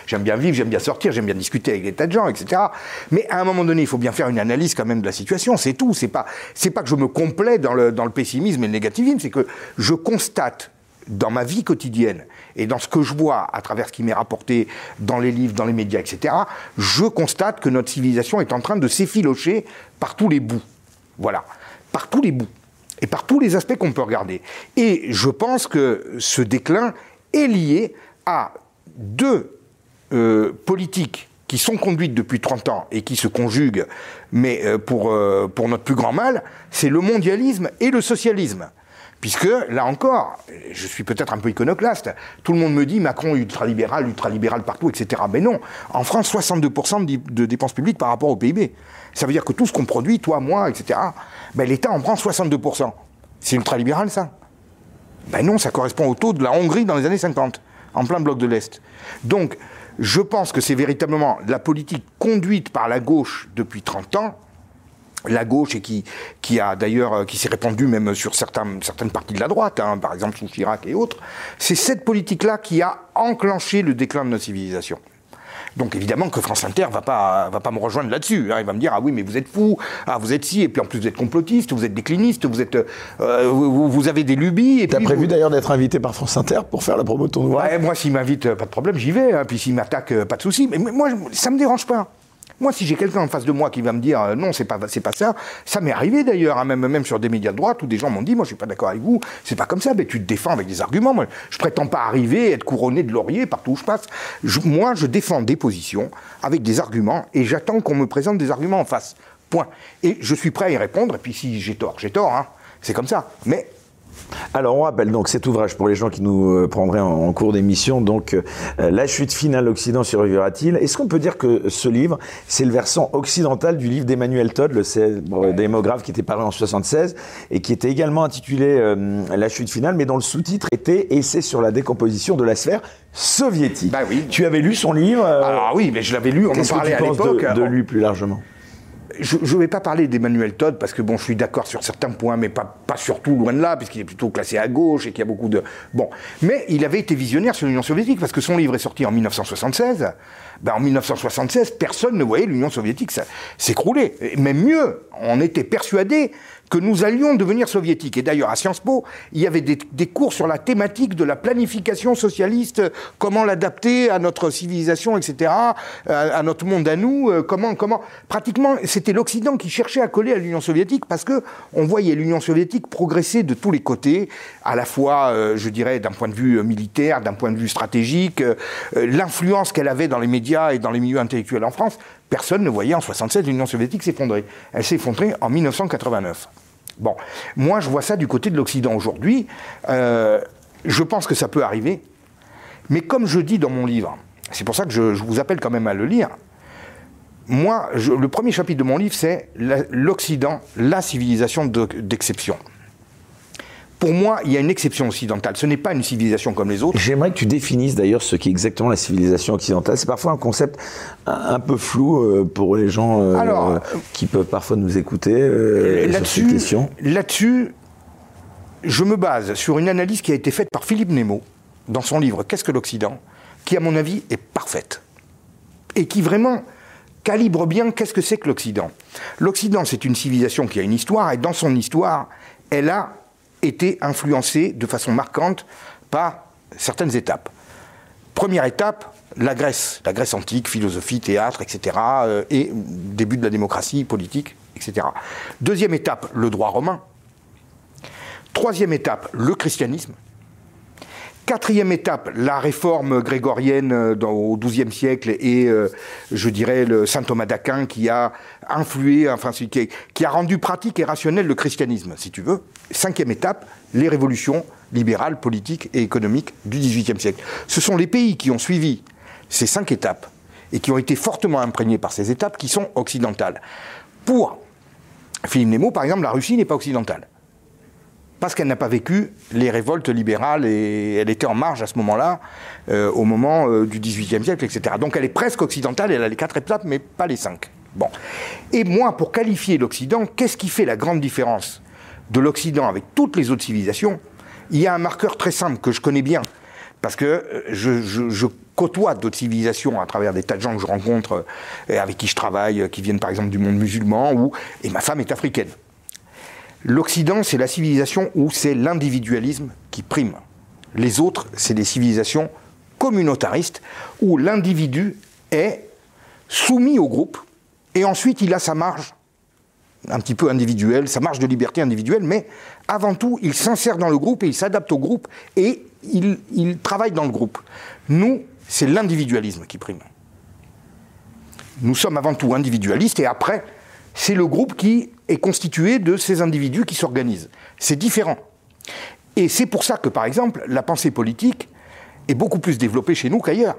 Speaker 3: j'aime bien vivre, j'aime bien sortir, j'aime bien discuter avec des tas de gens, etc. Mais à un moment donné, il faut bien faire une analyse quand même de la situation. C'est tout. C'est pas, c'est pas que je me complais dans le, dans le pessimisme et le négativisme. C'est que je constate dans ma vie quotidienne et dans ce que je vois à travers ce qui m'est rapporté dans les livres, dans les médias, etc., je constate que notre civilisation est en train de s'effilocher par tous les bouts. Voilà. Par tous les bouts. Et par tous les aspects qu'on peut regarder. Et je pense que ce déclin est lié à deux euh, politiques qui sont conduites depuis 30 ans et qui se conjuguent, mais euh, pour, euh, pour notre plus grand mal, c'est le mondialisme et le socialisme. Puisque, là encore, je suis peut-être un peu iconoclaste, tout le monde me dit Macron ultralibéral, ultralibéral partout, etc. Mais non, en France, 62% de dépenses publiques par rapport au PIB. Ça veut dire que tout ce qu'on produit, toi, moi, etc., ben, l'État en prend 62%. C'est ultralibéral, ça? Ben non, ça correspond au taux de la Hongrie dans les années 50 en plein bloc de l'Est. Donc, je pense que c'est véritablement la politique conduite par la gauche depuis 30 ans, la gauche et qui, qui a d'ailleurs euh, qui s'est répandue même sur certaines parties de la droite, hein, par exemple sous Chirac et autres, c'est cette politique-là qui a enclenché le déclin de notre civilisation. Donc évidemment que France Inter va pas va pas me rejoindre là-dessus. Hein. Il va me dire ah oui mais vous êtes fou, ah vous êtes si et puis en plus vous êtes complotiste, vous êtes décliniste, vous êtes euh, vous, avez des lubies.
Speaker 2: Tu as prévu d'ailleurs d'être invité par France Inter pour faire la promo de ton ouvrage?
Speaker 3: Moi s'il m'invite euh, pas de problème j'y vais. Hein. Puis s'il m'attaque euh, pas de souci. Mais moi ça me dérange pas. Moi, si j'ai quelqu'un en face de moi qui va me dire euh, non, c'est pas, pas ça, ça m'est arrivé d'ailleurs, hein, même, sur des médias de droite où des gens m'ont dit moi, je suis pas d'accord avec vous, c'est pas comme ça, mais tu te défends avec des arguments. Je prétends pas arriver, être couronné de laurier partout où je passe. moi, je défends des positions avec des arguments et j'attends qu'on me présente des arguments en face. Point. Et je suis prêt à y répondre, et puis si j'ai tort, j'ai tort, hein. c'est comme ça. Mais
Speaker 2: alors on rappelle donc cet ouvrage pour les gens qui nous euh, prendraient en, cours d'émission, donc euh, La chute finale, l'Occident survivra-t-il? Est-ce qu'on peut dire que ce livre, c'est le versant occidental du livre d'Emmanuel Todd, le célèbre démographe qui était paru en 76 et qui était également intitulé euh, La chute finale, mais dont le sous-titre était Essai sur la décomposition de la sphère soviétique.
Speaker 3: Bah oui.
Speaker 2: Tu avais lu son livre
Speaker 3: Ah oui, mais je l'avais lu, on en parlait à l'époque.
Speaker 2: de lui plus largement?
Speaker 3: Je ne vais pas parler d'Emmanuel Todd parce que bon, je suis d'accord sur certains points, mais pas, pas surtout loin de là, puisqu'il est plutôt classé à gauche et qu'il y a beaucoup de. Bon. Mais il avait été visionnaire sur l'Union soviétique parce que son livre est sorti en 1976. Ben, en 1976, personne ne voyait l'Union soviétique s'écrouler. Même mieux, on était persuadé que nous allions devenir soviétiques. Et d'ailleurs, à Sciences Po, il y avait des, cours sur la thématique de la planification socialiste, comment l'adapter à notre civilisation, etc., à, notre monde à nous, euh, comment, comment. Pratiquement, c'était l'Occident qui cherchait à coller à l'Union soviétique parce que on voyait l'Union soviétique progresser de tous les côtés, à la fois, euh, je dirais, d'un point de vue militaire, d'un point de vue stratégique, euh, l'influence qu'elle avait dans les médias et dans les milieux intellectuels en France. Personne ne voyait en 67 l'Union soviétique s'effondrer. Elle s'est effondrée en 1989. Bon, moi je vois ça du côté de l'Occident aujourd'hui. Euh, je pense que ça peut arriver. Mais comme je dis dans mon livre, c'est pour ça que je, vous appelle quand même à le lire. Moi, le premier chapitre de mon livre, c'est l'Occident, la civilisation d'exception. Pour moi, il y a une exception occidentale. Ce n'est pas une civilisation comme les autres.
Speaker 2: J'aimerais que tu définisses d'ailleurs ce qu'est exactement la civilisation occidentale. C'est parfois un concept un, peu flou euh, pour les gens euh, qui peuvent parfois nous écouter euh, sur cette question.
Speaker 3: Là-dessus, je me base sur une analyse qui a été faite par Philippe Nemo dans son livre Qu'est-ce que l'Occident qui, à mon avis, est parfaite. Et qui vraiment calibre bien qu'est-ce que c'est que l'Occident. L'Occident, c'est une civilisation qui a une histoire, et dans son histoire, elle a été influencée de façon marquante par certaines étapes. Première étape, la Grèce, la Grèce antique, philosophie, théâtre, etc., euh, et début de la démocratie politique, etc. Deuxième étape, le droit romain. Troisième étape, le christianisme. Quatrième étape, la réforme grégorienne euh, au XIIe siècle et, euh, je dirais, le saint Thomas d'Aquin qui a influé, enfin, qui, a rendu pratique et rationnel le christianisme, si tu veux. Cinquième étape, les révolutions libérales, politiques et économiques du XVIIIe siècle. Ce sont les pays qui ont suivi ces cinq étapes et qui ont été fortement imprégnés par ces étapes qui sont occidentales. Pour Philippe Nemo, par exemple, la Russie n'est pas occidentale parce qu'elle n'a pas vécu les révoltes libérales et elle était en marge à ce moment-là, euh, au moment euh, du XVIIIe siècle, etc. Donc elle est presque occidentale, elle a les quatre étapes, mais pas les cinq. Bon. Et moi, pour qualifier l'Occident, qu'est-ce qui fait la grande différence de l'Occident avec toutes les autres civilisations? Il y a un marqueur très simple que je connais bien, parce que euh, je, côtoie d'autres civilisations à travers des tas de gens que je rencontre, avec qui je travaille, qui viennent par exemple du monde musulman, ou, et ma femme est africaine. L'Occident, c'est la civilisation où c'est l'individualisme qui prime. Les autres, c'est des civilisations communautaristes où l'individu est soumis au groupe et ensuite il a sa marge un petit peu individuelle, sa marge de liberté individuelle, mais avant tout, il s'insère dans le groupe et il s'adapte au groupe et il, il travaille dans le groupe. Nous, c'est l'individualisme qui prime. Nous sommes avant tout individualistes et après, c'est le groupe qui est constitué de ces individus qui s'organisent. C'est différent. Et c'est pour ça que, par exemple, la pensée politique est beaucoup plus développée chez nous qu'ailleurs.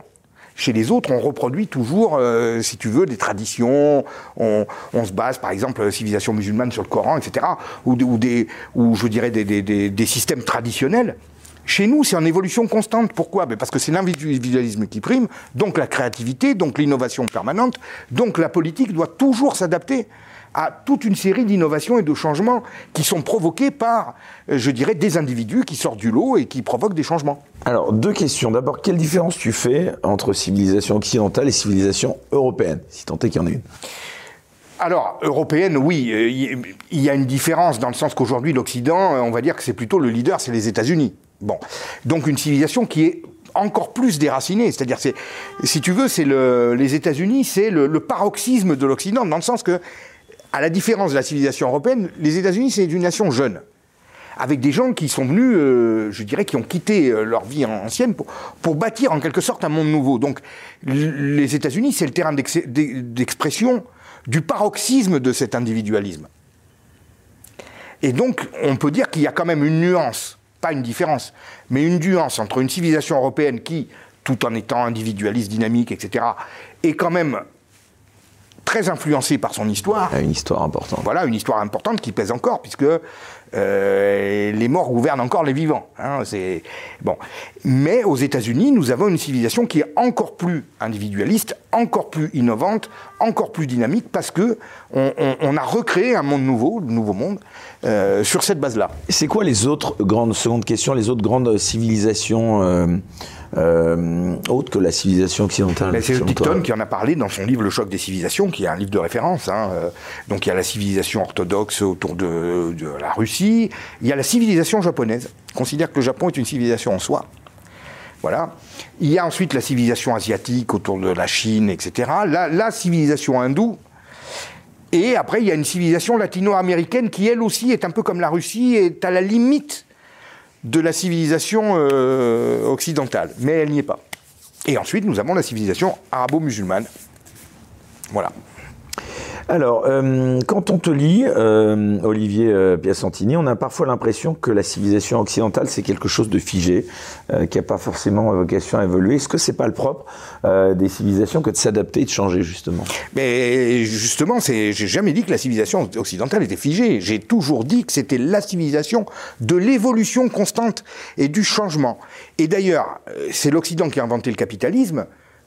Speaker 3: Chez les autres, on reproduit toujours, euh, si tu veux, des traditions. On, se base, par exemple, la civilisation musulmane sur le Coran, etc. Ou, je dirais des systèmes traditionnels. Chez nous, c'est en évolution constante. Pourquoi? Ben, Parce que c'est l'individualisme qui prime, donc la créativité, donc l'innovation permanente, donc la politique doit toujours s'adapter à toute une série d'innovations et de changements qui sont provoqués par, euh, je dirais, des individus qui sortent du lot et qui provoquent des changements.
Speaker 2: Alors, deux questions. D'abord, quelle différence tu fais entre civilisation occidentale et civilisation européenne, si tant est qu'il y en ait une?
Speaker 3: Alors, européenne, oui, euh, il y a une différence dans le sens qu'aujourd'hui, l'Occident, euh, on va dire que c'est plutôt le leader, c'est les États-Unis. Bon, donc une civilisation qui est encore plus déracinée. C'est-à-dire, si tu veux, c'est les États-Unis, c'est le, paroxysme de l'Occident, dans le sens que à la différence de la civilisation européenne, les États-Unis, c'est une nation jeune, avec des gens qui sont venus, euh, je dirais, qui ont quitté euh, leur vie ancienne pour, pour, bâtir en quelque sorte un monde nouveau. Donc, les États-Unis, c'est le terrain d'expression du paroxysme de cet individualisme. Et donc, on peut dire qu'il y a quand même une nuance, pas une différence, mais une nuance entre une civilisation européenne qui, tout en étant individualiste, dynamique, etc., est quand même très influencé par son histoire.
Speaker 2: Une histoire importante.
Speaker 3: Voilà, une histoire importante qui pèse encore, puisque euh, les morts gouvernent encore les vivants. Hein, c'est bon. Mais aux États-Unis, nous avons une civilisation qui est encore plus individualiste, encore plus innovante, encore plus dynamique, parce que on, a recréé un monde nouveau, le nouveau monde, euh, sur cette base-là.
Speaker 2: C'est quoi les autres grandes seconde question, les autres grandes civilisations euh, euh, autre que la civilisation occidentale.
Speaker 3: C'est Tipton qui en a parlé dans son livre Le choc des civilisations, qui est un livre de référence. Hein. Donc il y a la civilisation orthodoxe autour de, la Russie, il y a la civilisation japonaise. On considère que le Japon est une civilisation en soi. Voilà. Il y a ensuite la civilisation asiatique autour de la Chine, etc. La, la civilisation hindoue. Et après, il y a une civilisation latino-américaine qui, elle aussi, est un peu comme la Russie, est à la limite de la civilisation euh, occidentale, mais elle n'y est pas. Et ensuite, nous avons la civilisation arabo-musulmane. Voilà.
Speaker 2: Alors, euh, quand on te lit, euh, Olivier euh, Piacentini, on a parfois l'impression que la civilisation occidentale, c'est quelque chose de figé, qui n'a pas forcément vocation à évoluer. Est-ce que c'est pas le propre des civilisations que de s'adapter et de changer, justement?
Speaker 3: Mais justement, j'ai jamais dit que la civilisation occidentale était figée. J'ai toujours dit que c'était la civilisation de l'évolution constante et du changement. Et d'ailleurs, c'est l'Occident qui a inventé le capitalisme.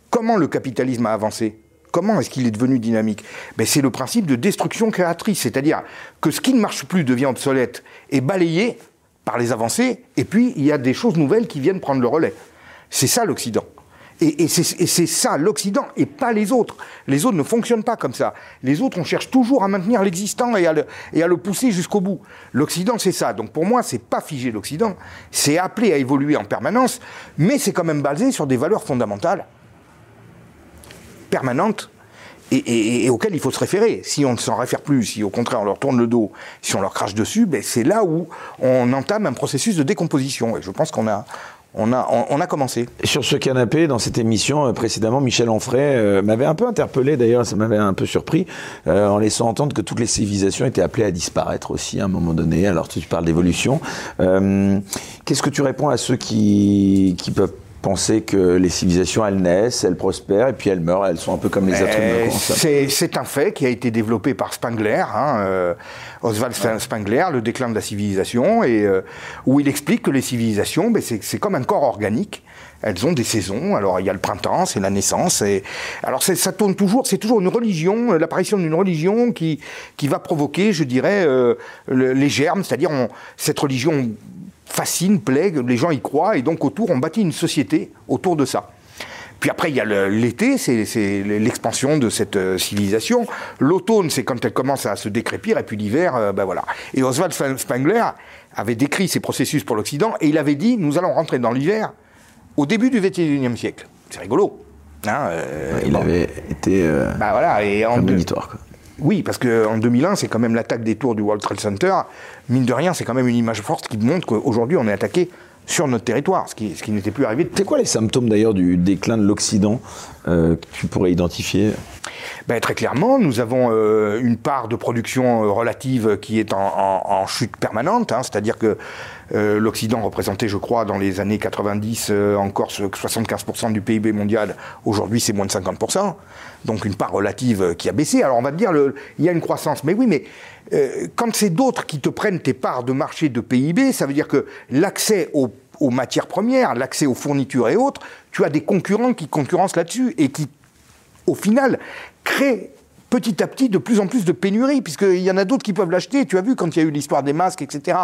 Speaker 3: Comment le capitalisme a avancé? Comment est-ce qu'il est devenu dynamique? Ben, C'est le principe de destruction créatrice, c'est-à-dire que ce qui ne marche plus devient obsolète et balayé par les avancées, et puis il y a des choses nouvelles qui viennent prendre le relais. C'est ça l'Occident. Et, c'est ça l'Occident et pas les autres. Les autres ne fonctionnent pas comme ça. Les autres, on cherche toujours à maintenir l'existant et, à le pousser jusqu'au bout. L'Occident, c'est ça. Donc pour moi, c'est pas figé l'Occident. C'est appelé à évoluer en permanence, mais c'est quand même basé sur des valeurs fondamentales permanente et, auquel il faut se référer. Si on ne s'en réfère plus, si au contraire on leur tourne le dos, si on leur crache dessus, ben c'est là où on entame un processus de décomposition. Et je pense qu'on a, on a, on, a commencé.
Speaker 2: Sur ce canapé, dans cette émission euh, précédemment, Michel Onfray euh, m'avait un peu interpellé, d'ailleurs, ça m'avait un peu surpris, euh, en laissant entendre que toutes les civilisations étaient appelées à disparaître aussi à un moment donné. Alors tu parles d'évolution. Qu'est-ce que tu réponds à ceux qui, qui peuvent penser que les civilisations, elles naissent, elles prospèrent, et puis elles meurent, elles sont un peu comme les êtres humains.
Speaker 3: C'est un fait qui a été développé par Spengler, hein, euh, Oswald Spengler, le déclin de la civilisation, et euh, où il explique que les civilisations, ben, c'est comme un corps organique. Elles ont des saisons. Alors il y a le printemps, c'est la naissance. Et alors ça tourne toujours. C'est toujours une religion, euh, l'apparition d'une religion qui qui va provoquer, je dirais, les germes. C'est-à-dire cette religion fascine, plaît, les gens y croient, et donc autour, on bâtit une société autour de ça. Puis après, il y a l'été, c'est l'expansion de cette euh, civilisation. L'automne, c'est quand elle commence à se décrépir, et puis l'hiver, euh, ben voilà. Et Oswald Spengler avait décrit ces processus pour l'Occident, et il avait dit, nous allons rentrer dans l'hiver au début du XXIe siècle. C'est rigolo.
Speaker 2: Hein, euh, il avait été
Speaker 3: bah voilà, et en
Speaker 2: Quoi.
Speaker 3: Oui, parce qu'en 2001, c'est quand même l'attaque des tours du World Trade Center. Mine de rien, c'est quand même une image forte qui montre qu'aujourd'hui, on est attaqué sur notre territoire, ce qui, ce qui n'était plus arrivé.
Speaker 2: C'est quoi les symptômes d'ailleurs du déclin de l'Occident euh, que tu pourrais identifier?
Speaker 3: Ben, Très clairement, nous avons euh, une part de production euh, relative qui est en, chute permanente, hein, c'est-à-dire que l'Occident représentait, je crois, dans les années 90 encore 75% du PIB mondial. Aujourd'hui, c'est moins de 50%. Donc une part relative qui a baissé. Alors on va te dire, il y a une croissance. Mais oui, mais quand c'est d'autres qui te prennent tes parts de marché de PIB, ça veut dire que l'accès aux aux matières premières, l'accès aux fournitures et autres, tu as des concurrents qui concurrencent là-dessus et qui, au final, créent petit à petit de plus en plus de pénuries, puisqu'il y en a d'autres qui peuvent l'acheter. Tu as vu quand il y a eu l'histoire des masques, etc.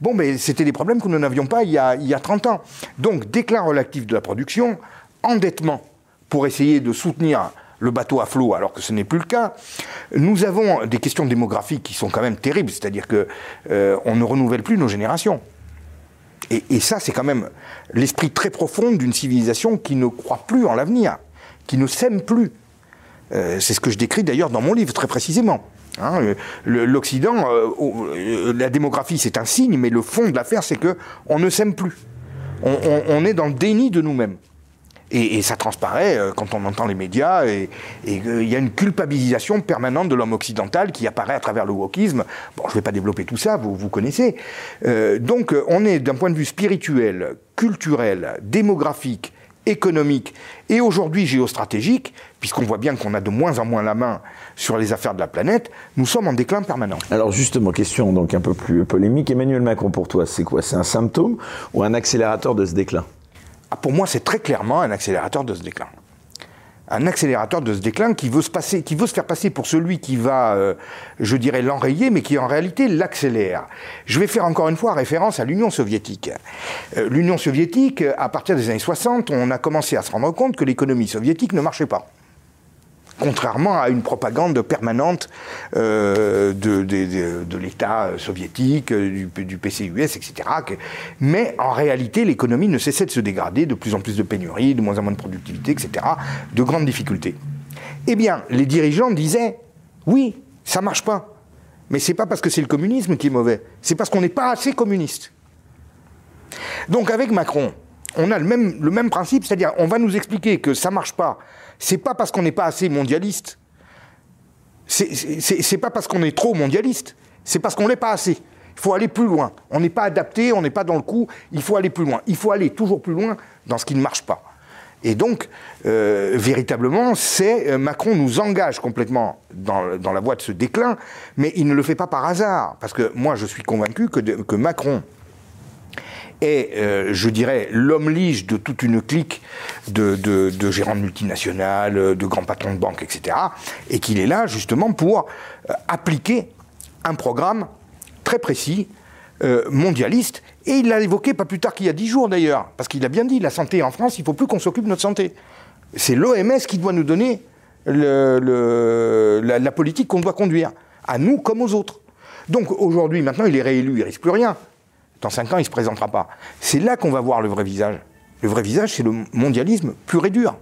Speaker 3: Bon, mais c'était des problèmes que nous n'avions pas il y, a, il y a 30 ans. Donc, déclin relatif de la production, endettement pour essayer de soutenir le bateau à flot, alors que ce n'est plus le cas. Nous avons des questions démographiques qui sont quand même terribles, c'est-à-dire qu'on euh, ne renouvelle plus nos générations. Et, ça, c'est quand même l'esprit très profond d'une civilisation qui ne croit plus en l'avenir, qui ne s'aime plus. Euh, c'est ce que je décris d'ailleurs dans mon livre très précisément. Hein. L'Occident, euh, euh, la démographie c'est un signe, mais le fond de l'affaire c'est que on ne s'aime plus. on, est dans le déni de nous-mêmes. Et, ça transparaît euh, quand on entend les médias, et, il y a une culpabilisation permanente de l'homme occidental qui apparaît à travers le wokisme. Bon, je ne vais pas développer tout ça, vous, vous connaissez. Euh, donc on est d'un point de vue spirituel, culturel, démographique, économique et aujourd'hui géostratégique, puisqu'on voit bien qu'on a de moins en moins la main sur les affaires de la planète, nous sommes en déclin permanent.
Speaker 2: Alors justement, question donc un peu plus polémique, Emmanuel Macron pour toi, c'est quoi? C'est un symptôme ou un accélérateur de ce déclin?
Speaker 3: Ah, pour moi, c'est très clairement un accélérateur de ce déclin. Un accélérateur de ce déclin qui veut se, passer, faire passer pour celui qui va, euh, je dirais, l'enrayer, mais qui en réalité l'accélère. Je vais faire encore une fois référence à l'Union soviétique. Euh, L'Union soviétique, à partir des années 60, on a commencé à se rendre compte que l'économie soviétique ne marchait pas contrairement à une propagande permanente euh, de, l'État soviétique, du, PCUS, etc. Mais en réalité, l'économie ne cessait de se dégrader, de plus en plus de pénuries, de moins en moins de productivité, etc., de grandes difficultés. Eh bien, les dirigeants disaient, oui, ça marche pas. Mais c'est pas parce que c'est le communisme qui est mauvais, c'est parce qu'on n'est pas assez communiste. Donc avec Macron, on a le même, le même principe, c'est-à-dire on va nous expliquer que ça marche pas c'est pas parce qu'on n'est pas assez mondialiste C'est pas parce qu'on est trop mondialiste, c'est parce qu'on l'est pas assez. Il faut aller plus loin. On n'est pas adapté, on n'est pas dans le coup, il faut aller plus loin. Il faut aller toujours plus loin dans ce qui ne marche pas. Et donc, euh, véritablement, c'est euh, Macron nous engage complètement dans, la voie de ce déclin, mais il ne le fait pas par hasard. Parce que moi, je suis convaincu que, que Macron est, euh, je dirais, l'homme lige de toute une clique de, de, gérants multinationales, de grands patrons de banques, etc. Et qu'il est là justement pour appliquer un programme très précis, mondialiste, et il l'a évoqué pas plus tard qu'il y a dix jours d'ailleurs, parce qu'il a bien dit, la santé en France, il ne faut plus qu'on s'occupe de notre santé. C'est l'OMS qui doit nous donner la, politique qu'on doit conduire, à nous comme aux autres. Donc aujourd'hui, maintenant, il est réélu, il risque plus rien. Dans cinq ans, il ne se présentera pas. C'est là qu'on va voir le vrai visage. Le vrai visage, c'est le mondialisme pur et dur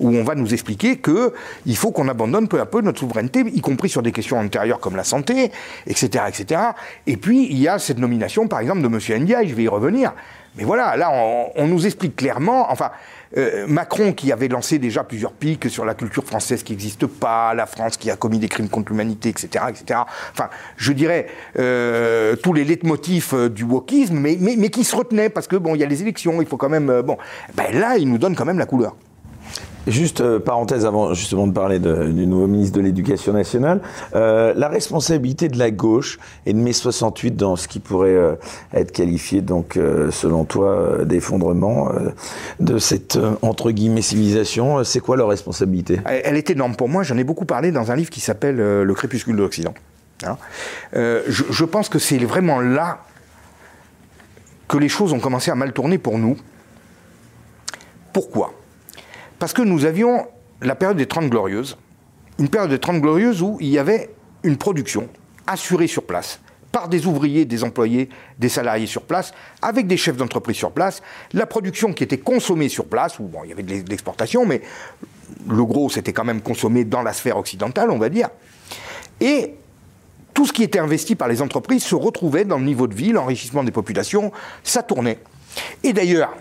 Speaker 3: où on va nous expliquer qu'il faut qu'on abandonne peu à peu notre souveraineté, y compris sur des questions antérieures comme la santé, etc., etc. Et puis, il y a cette nomination, par exemple, de M. Ndiaye, je vais y revenir. Mais voilà, là, on, nous explique clairement, enfin, euh, Macron qui avait lancé déjà plusieurs pics sur la culture française qui n'existe pas, la France qui a commis des crimes contre l'humanité, etc., etc. Enfin, je dirais euh, tous les leitmotifs euh, du wokisme, mais, mais, mais, qui se retenaient parce que bon, il y a les élections, il faut quand même, bon, ben là, il nous donne quand même la couleur.
Speaker 2: Juste euh, parenthèse avant justement de parler du nouveau ministre de l'Éducation nationale, euh, la responsabilité de la gauche et de mai 68 dans ce qui pourrait euh, être qualifié donc selon toi d'effondrement de cette entre guillemets civilisation, c'est quoi leur responsabilité?
Speaker 3: Elle est énorme pour moi. J'en ai beaucoup parlé dans un livre qui s'appelle Le crépuscule de l'Occident. Hein? je, je pense que c'est vraiment là que les choses ont commencé à mal tourner pour nous. Pourquoi? Parce que nous avions la période des Trente Glorieuses, une période des Trente Glorieuses où il y avait une production assurée sur place par des ouvriers, des employés, des salariés sur place, avec des chefs d'entreprise sur place, la production qui était consommée sur place, où bon, il y avait de l'exportation, mais le gros c'était quand même consommé dans la sphère occidentale, on va dire, et tout ce qui était investi par les entreprises se retrouvait dans le niveau de vie, l'enrichissement des populations, ça tournait. Et d'ailleurs,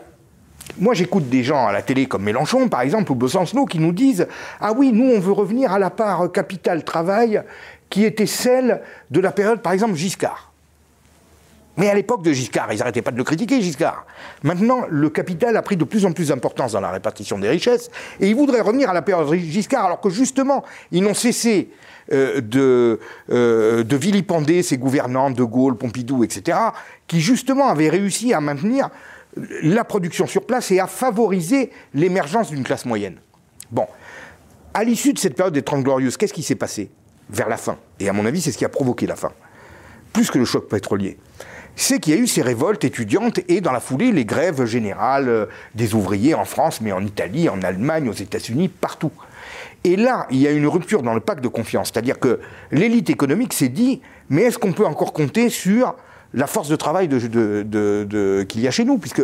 Speaker 3: moi, j'écoute des gens à la télé comme Mélenchon, par exemple, ou Besancenot, qui nous disent Ah oui, nous, on veut revenir à la part capital-travail qui était celle de la période, par exemple, Giscard. Mais à l'époque de Giscard, ils n'arrêtaient pas de le critiquer, Giscard. Maintenant, le capital a pris de plus en plus d'importance dans la répartition des richesses, et ils voudraient revenir à la période Giscard, alors que justement, ils n'ont cessé euh, de, euh, de vilipender ces gouvernants, De Gaulle, Pompidou, etc., qui justement avaient réussi à maintenir la production sur place et à favoriser l'émergence d'une classe moyenne. Bon, à l'issue de cette période des Trente Glorieuses, qu'est-ce qui s'est passé vers la fin? Et à mon avis, c'est ce qui a provoqué la fin, plus que le choc pétrolier. C'est qu'il y a eu ces révoltes étudiantes et dans la foulée les grèves générales euh, des ouvriers en France, mais en Italie, en Allemagne, aux États-Unis, partout. Et là, il y a une rupture dans le pacte de confiance, c'est-à-dire que l'élite économique s'est dit, mais est-ce qu'on peut encore compter sur la force de travail qu'il y a chez nous, puisque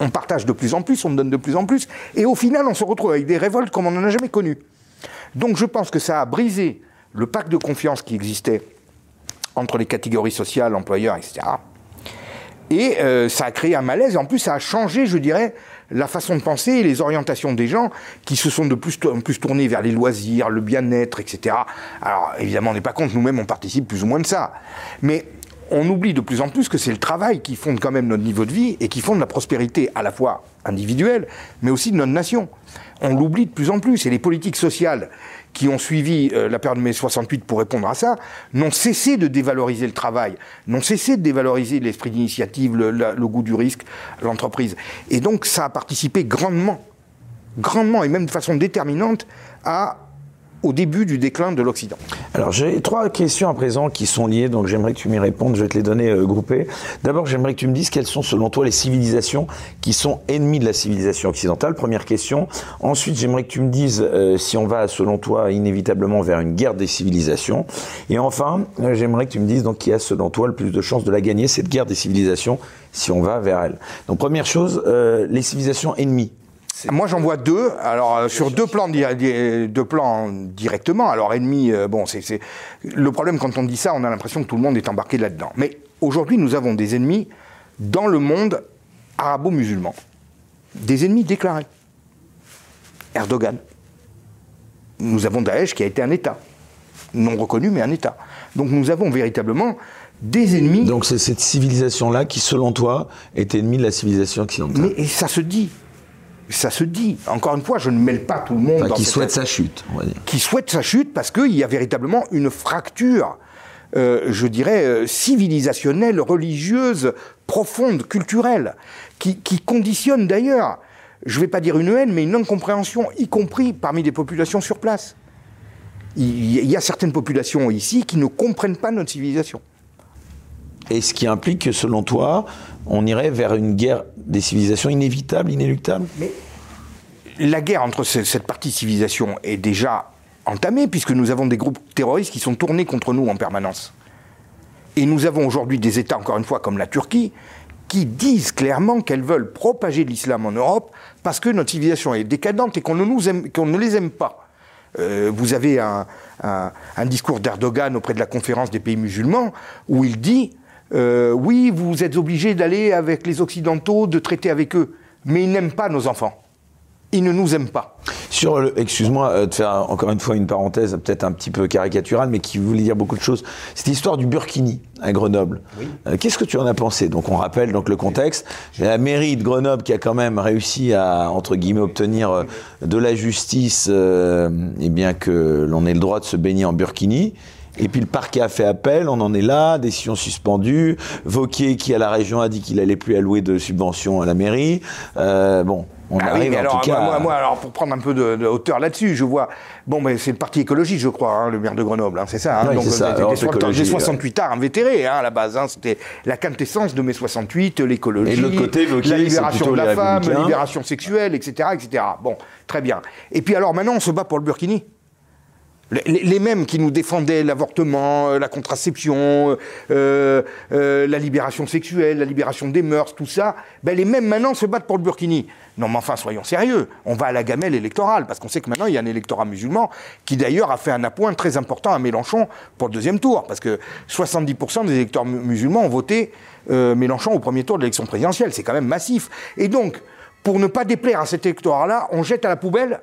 Speaker 3: on partage de plus en plus, on donne de plus en plus, et au final, on se retrouve avec des révoltes comme on n'en a jamais connues. Donc je pense que ça a brisé le pacte de confiance qui existait entre les catégories sociales, employeurs, etc. Et euh, ça a créé un malaise, et en plus ça a changé, je dirais, la façon de penser et les orientations des gens qui se sont de plus en plus tournés vers les loisirs, le bien-être, etc. Alors évidemment, on n'est pas contre, nous-mêmes on participe plus ou moins de ça. Mais on oublie de plus en plus que c'est le travail qui fonde quand même notre niveau de vie et qui fonde la prospérité à la fois individuelle, mais aussi de notre nation. On l'oublie de plus en plus. Et les politiques sociales qui ont suivi euh, la période de mai 68 pour répondre à ça n'ont cessé de dévaloriser le travail, n'ont cessé de dévaloriser l'esprit d'initiative, le, le goût du risque, l'entreprise. Et donc ça a participé grandement, grandement et même de façon déterminante à au début du déclin de l'Occident.
Speaker 2: Alors j'ai trois questions à présent qui sont liées, donc j'aimerais que tu m'y répondes, je vais te les donner euh, groupées. D'abord j'aimerais que tu me dises quelles sont selon toi les civilisations qui sont ennemies de la civilisation occidentale, première question. Ensuite j'aimerais que tu me dises euh, si on va selon toi inévitablement vers une guerre des civilisations. Et enfin euh, j'aimerais que tu me dises donc qui a selon toi le plus de chances de la gagner, cette guerre des civilisations, si on va vers elle. Donc première chose, les civilisations ennemies.
Speaker 3: Moi, j'en vois deux. Alors, euh, sur deux plans, deux plans directement. Alors, ennemi, euh, bon, c'est le problème quand on dit ça, on a l'impression que tout le monde est embarqué là-dedans. Mais aujourd'hui, nous avons des ennemis dans le monde arabo-musulman, des ennemis déclarés. Erdogan. Nous avons Daesh qui a été un État. non reconnu, mais un État. Donc nous avons véritablement des ennemis.
Speaker 2: Donc c'est cette civilisation-là qui, selon toi, est ennemie de la civilisation occidentale.
Speaker 3: Mais et ça se dit. Ça se dit. Encore une fois, je ne mêle pas tout le monde.
Speaker 2: Enfin,
Speaker 3: dans
Speaker 2: qui
Speaker 3: cette-
Speaker 2: souhaite sa chute, on va dire.
Speaker 3: Qui souhaite sa chute parce qu'il y a véritablement une fracture, euh, je dirais, euh, civilisationnelle, religieuse, profonde, culturelle, qui, qui conditionne d'ailleurs, je ne vais pas dire une haine, mais une incompréhension, y compris parmi les populations sur place. Il y a certaines populations ici qui ne comprennent pas notre civilisation.
Speaker 2: Et ce qui implique que, selon toi, on irait vers une guerre des civilisations inévitable, inéluctable
Speaker 3: Mais la guerre entre ce- cette partie civilisation est déjà entamée, puisque nous avons des groupes terroristes qui sont tournés contre nous en permanence. Et nous avons aujourd'hui des États, encore une fois, comme la Turquie, qui disent clairement qu'elles veulent propager l'islam en Europe parce que notre civilisation est décadente et qu'on ne, les aime pas. Euh, vous avez un discours d'Erdogan auprès de la conférence des pays musulmans où il dit euh, Oui, vous êtes obligés d'aller avec les Occidentaux, de traiter avec eux, mais ils n'aiment pas nos enfants. Ils ne nous aiment pas.
Speaker 2: Sur le, excuse-moi euh, de faire encore une fois une parenthèse peut-être un petit peu caricaturale, mais qui voulait dire beaucoup de choses. Cette histoire du Burkini à Grenoble. Euh, Qu'est-ce que tu en as pensé? Donc on rappelle donc le contexte. La mairie de Grenoble qui a quand même réussi à entre guillemets obtenir euh, de la justice, et bien que l'on ait le droit de se baigner en Burkini. Et puis le parquet a fait appel, on en est là, décision suspendue. Vauquier, qui à la région a dit qu'il allait plus allouer de subventions à la mairie. Euh, bon, on
Speaker 3: Ah oui,
Speaker 2: arrive
Speaker 3: mais alors,
Speaker 2: cas.
Speaker 3: moi, moi, alors, pour prendre un peu de, de hauteur là-dessus, je vois. Bon, mais c'est le parti écologiste, je crois, hein, le maire de Grenoble, hein, c'est ça. Hein,
Speaker 2: Oui,
Speaker 3: donc, des 68 arts invétérés, hein, à la base. hein, C'était la quintessence de mai 68, l'écologie,
Speaker 2: Et de l'autre côté,
Speaker 3: la libération de la femme,
Speaker 2: républicains.
Speaker 3: libération sexuelle, etc., etc. Bon, très bien. Et puis alors maintenant, on se bat pour le Burkini. Les, mêmes qui nous défendaient l'avortement, euh, la contraception, euh, euh, la libération sexuelle, la libération des mœurs, tout ça, ben les mêmes maintenant se battent pour le Burkini. Non mais enfin, soyons sérieux, on va à la gamelle électorale, parce qu'on sait que maintenant il y a un électorat musulman qui d'ailleurs a fait un appoint très important à Mélenchon pour le deuxième tour, parce que 70% des électeurs mu- musulmans ont voté euh, Mélenchon au premier tour de l'élection présidentielle, c'est quand même massif. Et donc, pour ne pas déplaire à cet électorat-là, on jette à la poubelle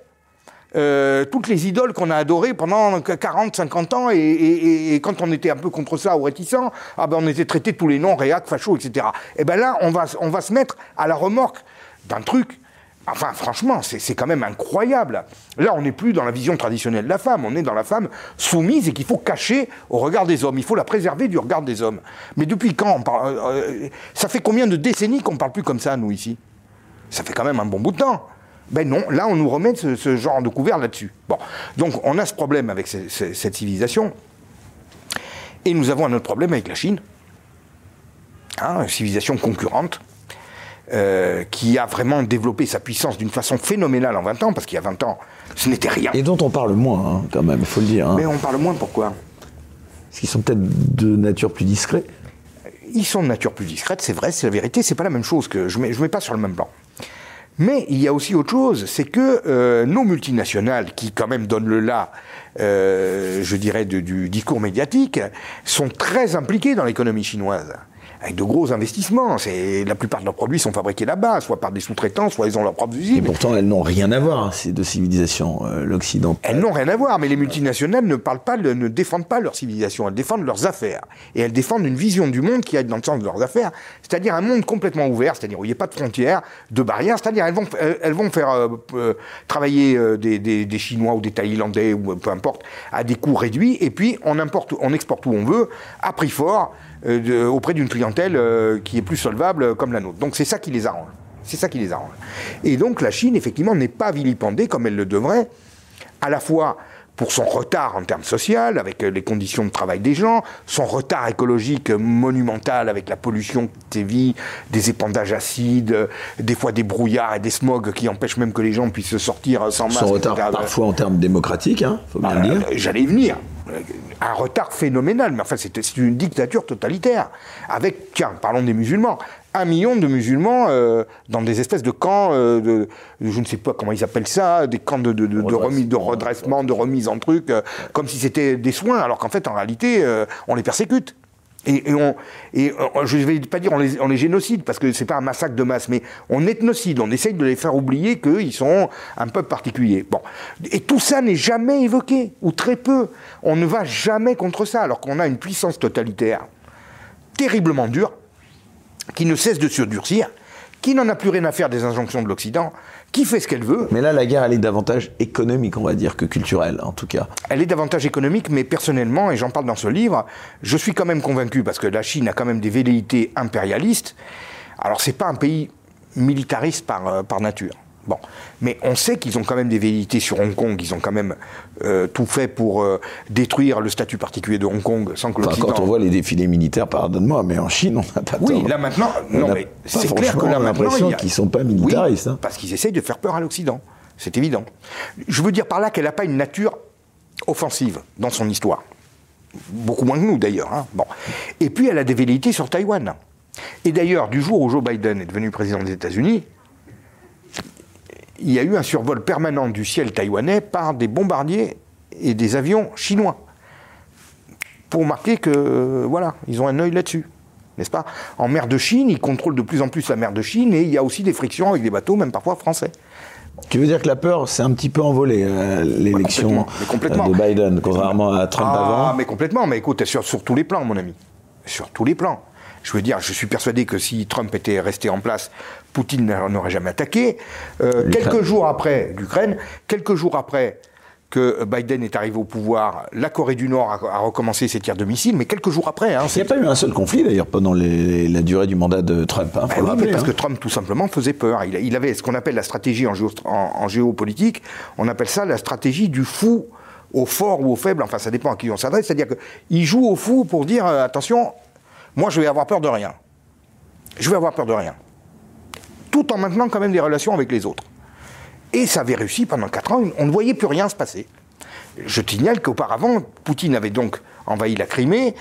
Speaker 3: euh, toutes les idoles qu'on a adorées pendant 40, 50 ans, et, quand on était un peu contre ça ou réticent, ah ben on était traité tous les noms, réac, facho, etc. Et ben là, on va, on va se mettre à la remorque d'un truc. Enfin, franchement, c'est c'est quand même incroyable. Là, on n'est plus dans la vision traditionnelle de la femme, on est dans la femme soumise et qu'il faut cacher au regard des hommes. Il faut la préserver du regard des hommes. Mais depuis quand on parle, euh, euh, Ça fait combien de décennies qu'on ne parle plus comme ça, nous, ici? Ça fait quand même un bon bout de temps. Ben non, là on nous remet ce, ce genre de couvert là-dessus. Bon, donc on a ce problème avec ce- ce- cette civilisation, et nous avons un autre problème avec la Chine, Hein, une civilisation concurrente, euh, qui a vraiment développé sa puissance d'une façon phénoménale en 20 ans, parce qu'il y a 20 ans, ce n'était rien.
Speaker 2: Et dont on parle moins, hein, quand même, il faut le dire. Hein.
Speaker 3: Mais on parle moins pourquoi?
Speaker 2: Parce qu'ils sont peut-être de nature plus discrets.
Speaker 3: Ils sont de nature plus discrète, c'est vrai, c'est la vérité, c'est pas la même chose que je mets, je mets pas sur le même plan. Mais il y a aussi autre chose, c'est que euh, nos multinationales, qui quand même donnent le là, euh, je dirais, du discours médiatique, sont très impliquées dans l'économie chinoise. Avec de gros investissements. C'est, la plupart de leurs produits sont fabriqués là-bas, soit par des sous-traitants, soit ils ont leurs propres
Speaker 2: Et
Speaker 3: usines.
Speaker 2: pourtant, elles n'ont rien à voir, ces deux civilisations, euh, l'Occident.
Speaker 3: Elles n'ont rien à voir, mais les multinationales ne parlent pas, ne défendent pas leur civilisation, elles défendent leurs affaires. Et elles défendent une vision du monde qui aille dans le sens de leurs affaires, c'est-à-dire un monde complètement ouvert, c'est-à-dire où il n'y a pas de frontières, de barrières, c'est-à-dire elles vont, elles, elles vont faire euh, euh, travailler euh, des, des- des Chinois ou des Thaïlandais ou euh, peu importe à des coûts réduits, et puis on, importe, on exporte où on veut, à prix fort, euh, de- auprès d'une clientèle euh, qui est plus solvable euh, comme la nôtre. Donc c'est ça qui les arrange. C'est ça qui les arrange. Et donc la Chine, effectivement, n'est pas vilipendée comme elle le devrait, à la fois pour son retard en termes sociaux, avec euh, les conditions de travail des gens, son retard écologique euh, monumental avec la pollution qui sévit, des épandages acides, euh, des fois des brouillards et des smogs qui empêchent même que les gens puissent sortir euh, sans masque.
Speaker 2: Son retard
Speaker 3: etc.
Speaker 2: parfois en termes démocratiques, hein, faut bien
Speaker 3: Bah,
Speaker 2: le dire.
Speaker 3: euh, J'allais y venir. Un retard phénoménal, mais enfin c'est une dictature totalitaire. Avec, tiens, parlons des musulmans, un million de musulmans euh, dans des espèces de camps, euh, je ne sais pas comment ils appellent ça, des camps de, redressement, de remise en truc, euh, comme si c'était des soins, alors qu'en fait en réalité on les persécute. Et, on, et je ne vais pas dire on les, génocide, parce que ce n'est pas un massacre de masse, mais on ethnocide, on essaye de les faire oublier qu'ils sont un peuple particulier. Et tout ça n'est jamais évoqué, ou très peu. On ne va jamais contre ça, alors qu'on a une puissance totalitaire terriblement dure, qui ne cesse de se durcir, qui n'en a plus rien à faire des injonctions de l'Occident, qui fait ce qu'elle veut.
Speaker 2: Mais là, la guerre, elle est davantage économique, on va dire, que culturelle, en tout cas.
Speaker 3: Elle est davantage économique, mais personnellement, et j'en parle dans ce livre, je suis quand même convaincu, parce que la Chine a quand même des velléités impérialistes. Alors, c'est pas un pays militariste par, euh, par nature. Bon, mais on sait qu'ils ont quand même des velléités sur Hong Kong, ils ont quand même euh, tout fait pour euh, détruire le statut particulier de Hong Kong sans que
Speaker 2: enfin, Quand on voit les défilés militaires, pardonne-moi, mais en Chine, on n'a pas
Speaker 3: Oui, là maintenant, non, mais c'est clair que là maintenant. l'impression
Speaker 2: qu'ils ne sont pas militaristes.
Speaker 3: Oui, hein. Parce qu'ils essayent de faire peur à l'Occident, c'est évident. Je veux dire par là qu'elle n'a pas une nature offensive dans son histoire. Beaucoup moins que nous d'ailleurs. Hein. Bon. Et puis elle a des velléités sur Taïwan. Et d'ailleurs, du jour où Joe Biden est devenu président des États-Unis, il y a eu un survol permanent du ciel taïwanais par des bombardiers et des avions chinois. Pour marquer que, voilà, ils ont un œil là-dessus. N'est-ce pas? En mer de Chine, ils contrôlent de plus en plus la mer de Chine et il y a aussi des frictions avec des bateaux, même parfois français.
Speaker 2: Tu veux dire que la peur s'est un petit peu envolée, euh, l'élection de Biden, contrairement à Trump ah, avant
Speaker 3: mais complètement. Mais écoute, sur, sur tous les plans, mon ami. Sur tous les plans. Je veux dire, je suis persuadé que si Trump était resté en place, Poutine n'aurait jamais attaqué. Euh, quelques jours après l'Ukraine, quelques jours après que Biden est arrivé au pouvoir, la Corée du Nord a, recommencé ses tirs de missiles, mais quelques jours après. Hein,
Speaker 2: il n'y a pas eu un seul conflit d'ailleurs pendant la durée du mandat de Trump. Hein,
Speaker 3: ben oui, parce hein. que Trump tout simplement faisait peur. Il, avait ce qu'on appelle la stratégie en, en, géopolitique, on appelle ça la stratégie du fou au fort ou au faible, enfin ça dépend à qui on s'adresse, c'est-à-dire qu'il joue au fou pour dire euh, attention, moi je vais avoir peur de rien. Je vais avoir peur de rien tout en maintenant quand même des relations avec les autres. Et ça avait réussi pendant 4 ans, on ne voyait plus rien se passer. Je signale qu'auparavant, Poutine avait donc envahi la Crimée,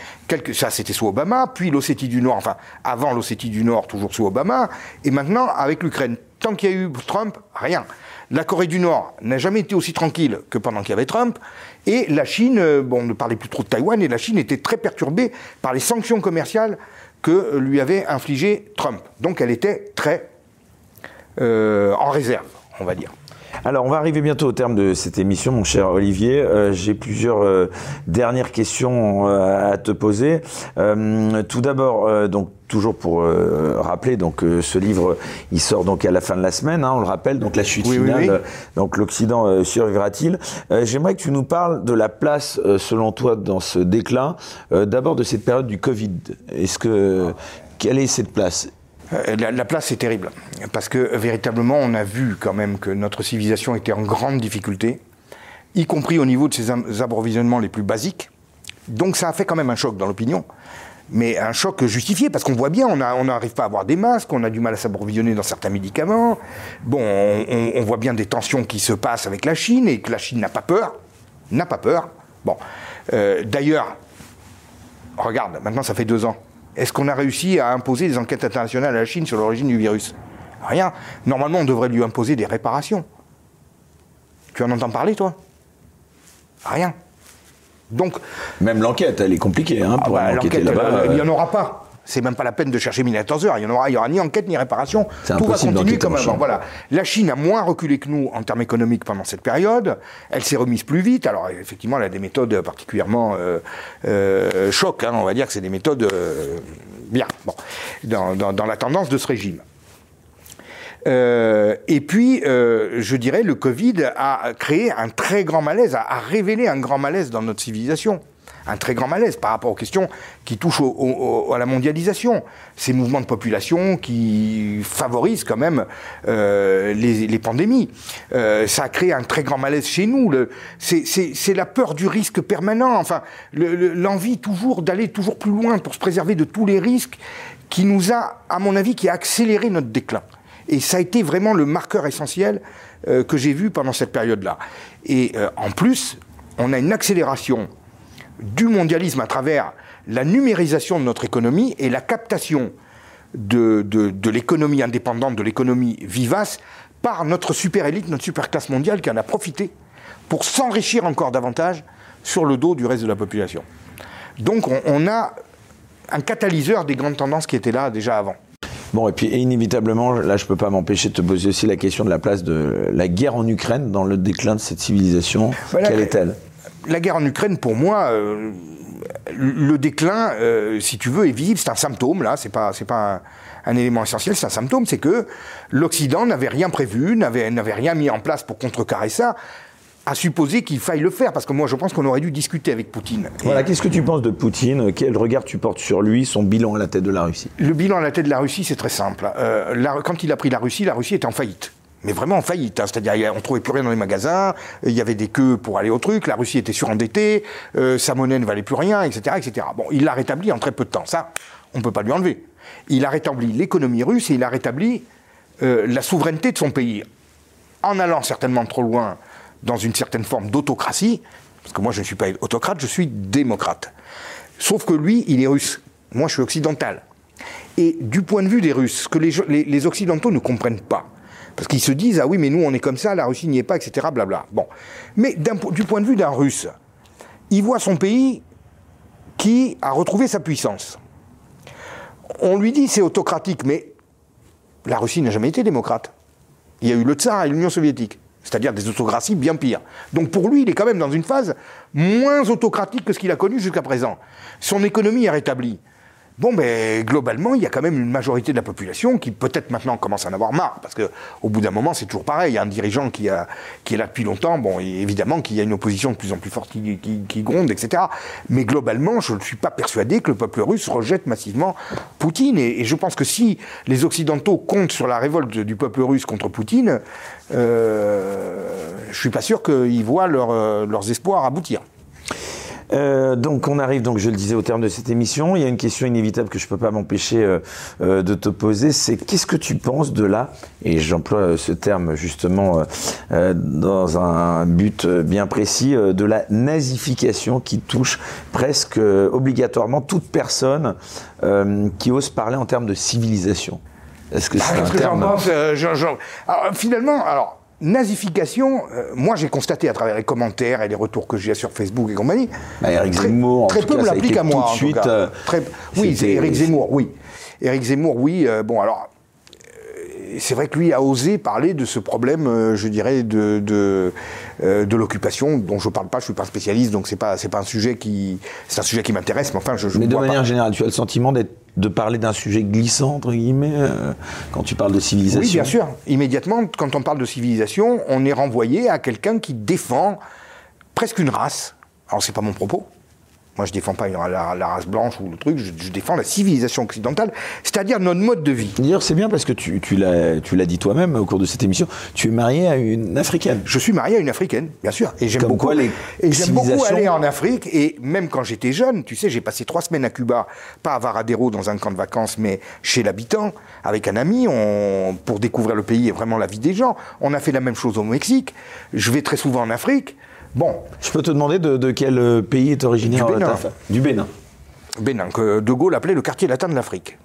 Speaker 3: ça c'était sous Obama, puis l'Ossétie du Nord, enfin avant l'Ossétie du Nord, toujours sous Obama, et maintenant avec l'Ukraine. Tant qu'il y a eu Trump, rien. La Corée du Nord n'a jamais été aussi tranquille que pendant qu'il y avait Trump, et la Chine, euh, bon, on ne parlait plus trop de Taïwan, et la Chine était très perturbée par les sanctions commerciales que lui avait infligées Trump. Donc elle était très euh, en réserve, on va dire.
Speaker 2: Alors, on va arriver bientôt au terme de cette émission, mon cher Olivier. Euh, j'ai plusieurs euh, dernières questions à te poser. tout d'abord, donc toujours pour rappeler, donc ce livre, il sort donc à la fin de la semaine. Hein, on le rappelle, donc la chute finale. Donc l'Occident survivra-t-il? J'aimerais que tu nous parles de la place, selon toi, dans ce déclin. d'abord de cette période du Covid. Est-ce que quelle est cette place?
Speaker 3: Euh, la, place est terrible, parce que véritablement, on a vu quand même que notre civilisation était en grande difficulté, y compris au niveau de ses approvisionnements les plus basiques. Donc ça a fait quand même un choc dans l'opinion, mais un choc justifié, parce qu'on voit bien, on n'arrive pas à avoir des masques, on a du mal à s'approvisionner dans certains médicaments. Bon, on, voit bien des tensions qui se passent avec la Chine, et que la Chine n'a pas peur, n'a pas peur. Bon, euh, d'ailleurs, regarde, maintenant ça fait deux ans. Est-ce qu'on a réussi à imposer des enquêtes internationales à la Chine sur l'origine du virus? Rien. Normalement, on devrait lui imposer des réparations. Tu en entends parler, toi? Rien. Donc,
Speaker 2: Même l'enquête, elle est compliquée. Hein, pour ah bah, enquêter là-bas.
Speaker 3: Il n'y en aura pas. C'est même pas la peine de chercher 14 heures. Il n'y aura, aura ni enquête ni réparation. Tout va continuer comme avant. Voilà. La Chine a moins reculé que nous en termes économiques pendant cette période. Elle s'est remise plus vite. Alors effectivement, elle a des méthodes particulièrement euh, euh choc. Hein. On va dire que c'est des méthodes euh, bien bon, dans, la tendance de ce régime. Euh, et puis, je dirais, le Covid a créé un très grand malaise, a révélé un grand malaise dans notre civilisation un très grand malaise par rapport aux questions qui touchent à la mondialisation. Ces mouvements de population qui favorisent quand même euh, les, pandémies. Euh, ça a créé un très grand malaise chez nous. C'est la peur du risque permanent, enfin, l'envie toujours d'aller toujours plus loin pour se préserver de tous les risques qui nous a, à mon avis, qui a accéléré notre déclin. Et ça a été vraiment le marqueur essentiel euh, que j'ai vu pendant cette période-là. Et en plus, on a une accélération du mondialisme à travers la numérisation de notre économie et la captation de, l'économie indépendante, de l'économie vivace, par notre super élite, notre super classe mondiale qui en a profité pour s'enrichir encore davantage sur le dos du reste de la population. Donc on, a un catalyseur des grandes tendances qui étaient là déjà avant.
Speaker 2: Bon, et puis inévitablement, là, je peux pas m'empêcher de te poser aussi la question de la place de la guerre en Ukraine dans le déclin de cette civilisation. Quelle est-elle?
Speaker 3: La guerre en Ukraine, pour moi, euh, le déclin, euh, si tu veux, est visible. C'est un symptôme, là. C'est pas, c'est pas un, élément essentiel. C'est un symptôme. C'est que l'Occident n'avait rien prévu, n'avait, n'avait rien mis en place pour contrecarrer ça à supposer qu'il faille le faire, parce que moi je pense qu'on aurait dû discuter avec Poutine.
Speaker 2: Voilà, qu'est-ce que tu penses de Poutine? Quel regard tu portes sur lui, son bilan à la tête de la Russie?
Speaker 3: Le bilan à la tête de la Russie, c'est très simple. Euh, quand il a pris la Russie, la Russie était en faillite. Mais vraiment en faillite, c'est-à-dire on trouvait plus rien dans les magasins, il y avait des queues pour aller au truc, la Russie était surendettée, euh, sa monnaie ne valait plus rien, etc., etc. Bon, il l'a rétabli en très peu de temps, ça, on ne peut pas lui enlever. Il a rétabli l'économie russe et il a rétabli euh, la souveraineté de son pays, en allant certainement trop loin dans une certaine forme d'autocratie, parce que moi je ne suis pas autocrate, je suis démocrate. Sauf que lui, il est russe. Moi, je suis occidental. Et du point de vue des Russes, ce que les, Occidentaux ne comprennent pas, parce qu'ils se disent, ah oui, mais nous, on est comme ça, la Russie n'y est pas, etc., blabla. Bon. Mais du point de vue d'un Russe, il voit son pays qui a retrouvé sa puissance. On lui dit c'est autocratique, mais la Russie n'a jamais été démocrate. Il y a eu le tsar et l'Union soviétique c'est-à-dire des autocraties bien pires. Donc pour lui, il est quand même dans une phase moins autocratique que ce qu'il a connu jusqu'à présent. Son économie est rétablie. Bon, ben, globalement, il y a quand même une majorité de la population qui peut-être maintenant commence à en avoir marre, parce que au bout d'un moment, c'est toujours pareil. Il y a un dirigeant qui, a, est là depuis longtemps, bon, évidemment qu'il y a une opposition de plus en plus forte qui, gronde, etc. Mais globalement, je ne suis pas persuadé que le peuple russe rejette massivement Poutine. Et, je pense que si les Occidentaux comptent sur la révolte du peuple russe contre Poutine, euh, je suis pas sûr qu'ils voient euh, leurs espoirs aboutir.
Speaker 2: Euh, donc on arrive, donc je le disais au terme de cette émission, il y a une question inévitable que je ne peux pas m'empêcher euh, euh, de te poser, c'est qu'est-ce que tu penses de la, et j'emploie ce terme justement dans un but bien précis, de la nazification qui touche presque obligatoirement toute personne qui ose parler en termes de civilisation.
Speaker 3: Est-ce que c'est un terme... pense, finalement, alors nazification, euh, moi j'ai constaté à travers les commentaires et les retours que j'ai sur Facebook et compagnie.
Speaker 2: Bah, Eric Zemmour,
Speaker 3: très, peu me l'applique à moi.
Speaker 2: Tout de suite, euh,
Speaker 3: oui, c'est Eric Zemmour, oui. Eric Zemmour, oui. Euh, bon, alors, c'est vrai que lui a osé parler de ce problème, je dirais, de, de, de l'occupation, dont je ne parle pas, je ne suis pas spécialiste, donc c'est pas, pas un sujet qui, c'est un sujet qui m'intéresse, mais enfin, je, je
Speaker 2: Mais
Speaker 3: de
Speaker 2: manière générale, tu as le sentiment d'être de parler d'un sujet glissant, entre guillemets, euh, quand tu parles de civilisation Oui,
Speaker 3: bien sûr. Immédiatement, quand on parle de civilisation, on est renvoyé à quelqu'un qui défend presque une race. Alors, c'est pas mon propos. Moi, je défends pas la, race blanche ou le truc, je, défends la civilisation occidentale, c'est-à-dire notre mode de vie.
Speaker 2: D'ailleurs, c'est bien parce que tu, tu l'as dit toi-même au cours de cette émission, tu es marié à une africaine.
Speaker 3: Je suis marié à une africaine, bien sûr. Et j'aime beaucoup, et j'aime beaucoup aller en Afrique. Et même quand j'étais jeune, tu sais, j'ai passé trois semaines à Cuba, pas à Varadero dans un camp de vacances, mais chez l'habitant, avec un ami, on, pour découvrir le pays et vraiment la vie des gens. On a fait la même chose au Mexique. Je vais très souvent en Afrique. Bon.
Speaker 2: Je peux te demander de, quel euh, pays est originaire
Speaker 3: Du Bénin.
Speaker 2: Du Bénin.
Speaker 3: Bénin, que De Gaulle appelait le quartier latin de l'Afrique.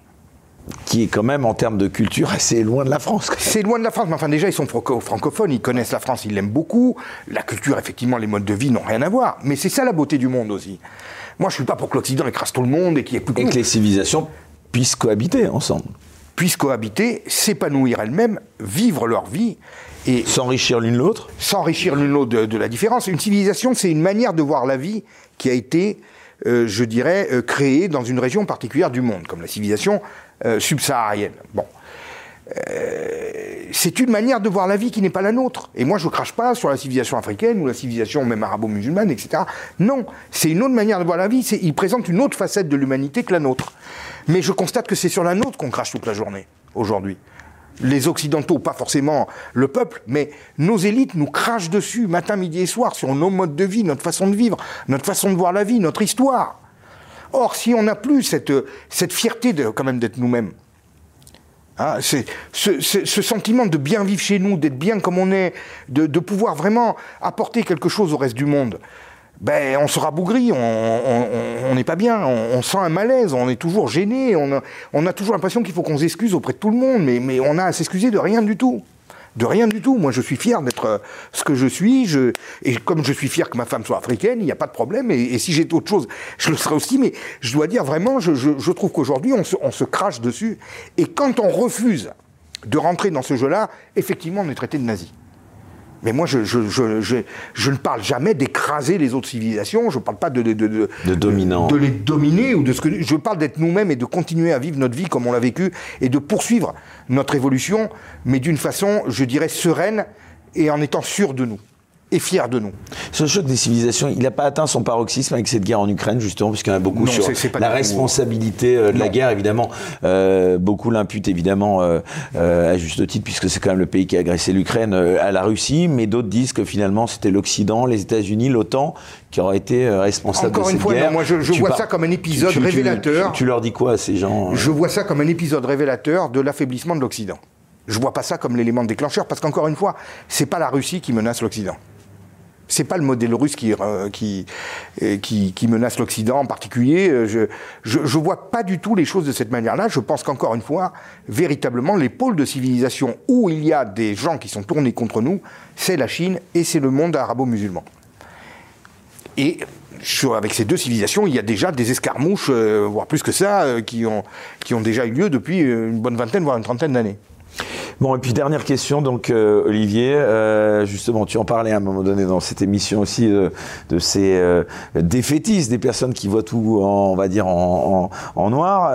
Speaker 2: Qui est quand même, en termes de culture, assez loin de la France.
Speaker 3: C'est loin de la France, mais enfin déjà, ils sont francophones, ils connaissent la France, ils l'aiment beaucoup. La culture, effectivement, les modes de vie n'ont rien à voir. Mais c'est ça la beauté du monde aussi. Moi, je suis pas pour que l'Occident écrase tout le monde et qu'il y ait plus
Speaker 2: Et que les civilisations puissent cohabiter ensemble.
Speaker 3: Puissent cohabiter, s'épanouir elles-mêmes, vivre leur vie
Speaker 2: et s'enrichir l'une l'autre
Speaker 3: S'enrichir l'une l'autre de, la différence. Une civilisation, c'est une manière de voir la vie qui a été, euh, je dirais, euh, créée dans une région particulière du monde, comme la civilisation euh, subsaharienne. Bon. c'est une manière de voir la vie qui n'est pas la nôtre. Et moi, je ne crache pas sur la civilisation africaine ou la civilisation même arabo-musulmane, etc. Non, c'est une autre manière de voir la vie. Il présente une autre facette de l'humanité que la nôtre. Mais je constate que c'est sur la nôtre qu'on crache toute la journée, aujourd'hui les Occidentaux, pas forcément le peuple, mais nos élites nous crachent dessus matin, midi et soir sur nos modes de vie, notre façon de vivre, notre façon de voir la vie, notre histoire. Or, si on n'a plus cette, cette fierté de, quand même d'être nous-mêmes, hein, ce, sentiment de bien vivre chez nous, d'être bien comme on est, de pouvoir vraiment apporter quelque chose au reste du monde, ben, on sera bougri, on n'est pas bien, on, sent un malaise, on est toujours gêné, on a, toujours l'impression qu'il faut qu'on s'excuse auprès de tout le monde, mais, on a à s'excuser de rien du tout. De rien du tout. Moi, je suis fier d'être euh, ce que je suis. Je, et comme je suis fier que ma femme soit africaine, il n'y a pas de problème. Et, si j'étais autre chose, je le serais aussi. Mais je dois dire vraiment, je, je, trouve qu'aujourd'hui, on se, on se crache dessus. Et quand on refuse de rentrer dans ce jeu-là, effectivement, on est traité de nazi. Mais moi, je, je, je, je, ne parle jamais d'écraser les autres civilisations. Je ne parle pas de, de, de, de, de les dominer ou de ce que je parle d'être nous-mêmes et de continuer à vivre notre vie comme on l'a vécu et de poursuivre notre évolution, mais d'une façon, je dirais, sereine et en étant sûr de nous et fier de nous.
Speaker 2: Ce choc des civilisations, il n'a pas atteint son paroxysme avec cette guerre en Ukraine, justement, puisqu'il y en a beaucoup sur la responsabilité euh, de la guerre, évidemment. Euh, beaucoup l'imputent, évidemment, euh, à juste titre, puisque c'est quand même le pays qui a agressé l'Ukraine, à la Russie, mais d'autres disent que finalement, c'était l'Occident, les États-Unis, l'OTAN, qui auraient été responsables
Speaker 3: Encore
Speaker 2: de
Speaker 3: cette
Speaker 2: une fois,
Speaker 3: moi, je, vois ça comme un épisode révélateur.
Speaker 2: Tu, leur dis quoi à ces gens
Speaker 3: Je vois ça comme un épisode révélateur de l'affaiblissement de l'Occident. Je vois pas ça comme l'élément déclencheur, parce qu'encore une fois, c'est pas la Russie qui menace l'Occident. C'est pas le modèle russe qui, euh, euh, qui, qui, menace l'Occident en particulier. Euh, je, je, je, vois pas du tout les choses de cette manière-là. Je pense qu'encore une fois, véritablement, les pôles de civilisation où il y a des gens qui sont tournés contre nous, c'est la Chine et c'est le monde arabo-musulman. Et avec ces deux civilisations, il y a déjà des escarmouches, voire plus que ça, qui, ont, qui ont déjà eu lieu depuis une bonne vingtaine, voire une trentaine d'années.
Speaker 2: Bon, et puis dernière question, donc euh, Olivier, euh, justement, tu en parlais à un moment donné dans cette émission aussi euh, de ces défaitistes, des personnes qui voient tout, en, on va dire, en, noir.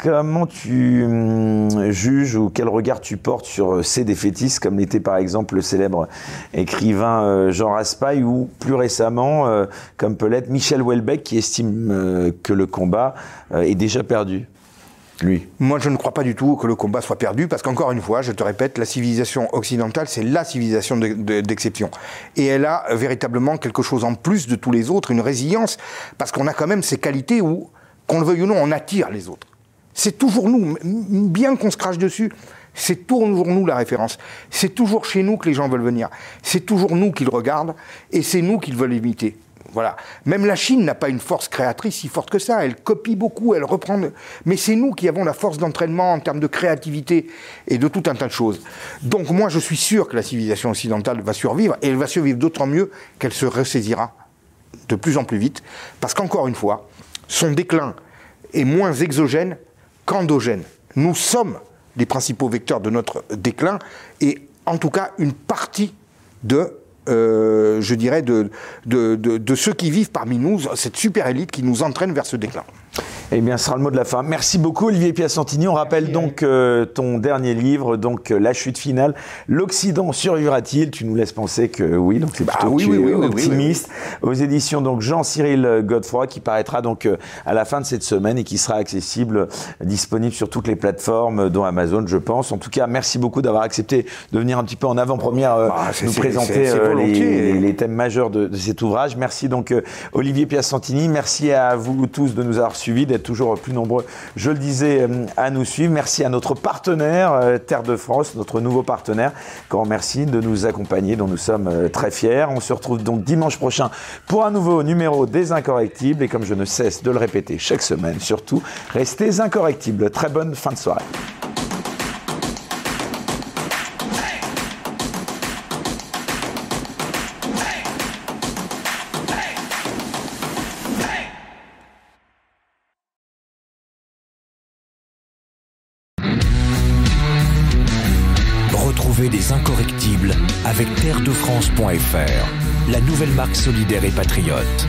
Speaker 2: comment tu hum, juges ou quel regard tu portes sur ces défaitistes, comme l'était par exemple le célèbre écrivain Jean Raspail, ou plus récemment, comme peut l'être Michel Houellebecq, qui estime que le combat est déjà perdu?
Speaker 3: Moi, je ne crois pas du tout que le combat soit perdu, parce qu'encore une fois, je te répète, la civilisation occidentale, c'est la civilisation d'exception. Et elle a véritablement quelque chose en plus de tous les autres, une résilience, parce qu'on a quand même ces qualités où, qu'on le veuille ou non, on attire les autres. C'est toujours nous, bien qu'on se crache dessus, c'est toujours nous la référence. C'est toujours chez nous que les gens veulent venir. C'est toujours nous qu'ils regardent, et c'est nous qu'ils veulent imiter. Voilà. Même la Chine n'a pas une force créatrice si forte que ça. Elle copie beaucoup, elle reprend. Mais c'est nous qui avons la force d'entraînement en termes de créativité et de tout un tas de choses. Donc moi, je suis sûr que la civilisation occidentale va survivre et elle va survivre d'autant mieux qu'elle se ressaisira de plus en plus vite. Parce qu'encore une fois, son déclin est moins exogène qu'endogène. Nous sommes les principaux vecteurs de notre déclin et en tout cas une partie de euh, je dirais, de, de, de, ceux qui vivent parmi nous, cette super élite qui nous entraîne vers ce déclin.
Speaker 2: Eh bien, ce sera le mot de la fin. Merci beaucoup, Olivier Piacentini. On rappelle donc euh, ton dernier livre, donc euh, La chute finale. L'Occident survivra-t-il? Tu nous laisses penser que oui, donc c'est bah plutôt oui, oui, optimiste. Aux éditions donc Jean-Cyril Godefroy, qui paraîtra donc euh, à la fin de cette semaine et qui sera accessible, disponible sur toutes les plateformes, dont Amazon, je pense. En tout cas, merci beaucoup d'avoir accepté de venir un petit peu en avant-première bah, nous présenter les, les, thèmes majeurs de, de, cet ouvrage. Merci donc Olivier Piacentini. Merci à vous tous de nous avoir suivis d'être toujours plus nombreux, je le disais, euh, à nous suivre. Merci à notre partenaire, euh, Terre de France, notre nouveau partenaire, qu'on remercie de nous accompagner, dont nous sommes euh, très fiers. On se retrouve donc dimanche prochain pour un nouveau numéro des Incorrectibles. Et comme je ne cesse de le répéter chaque semaine, surtout, restez incorrectibles. Très bonne fin de soirée.
Speaker 1: Avec terredefrance.fr, la nouvelle marque solidaire et patriote.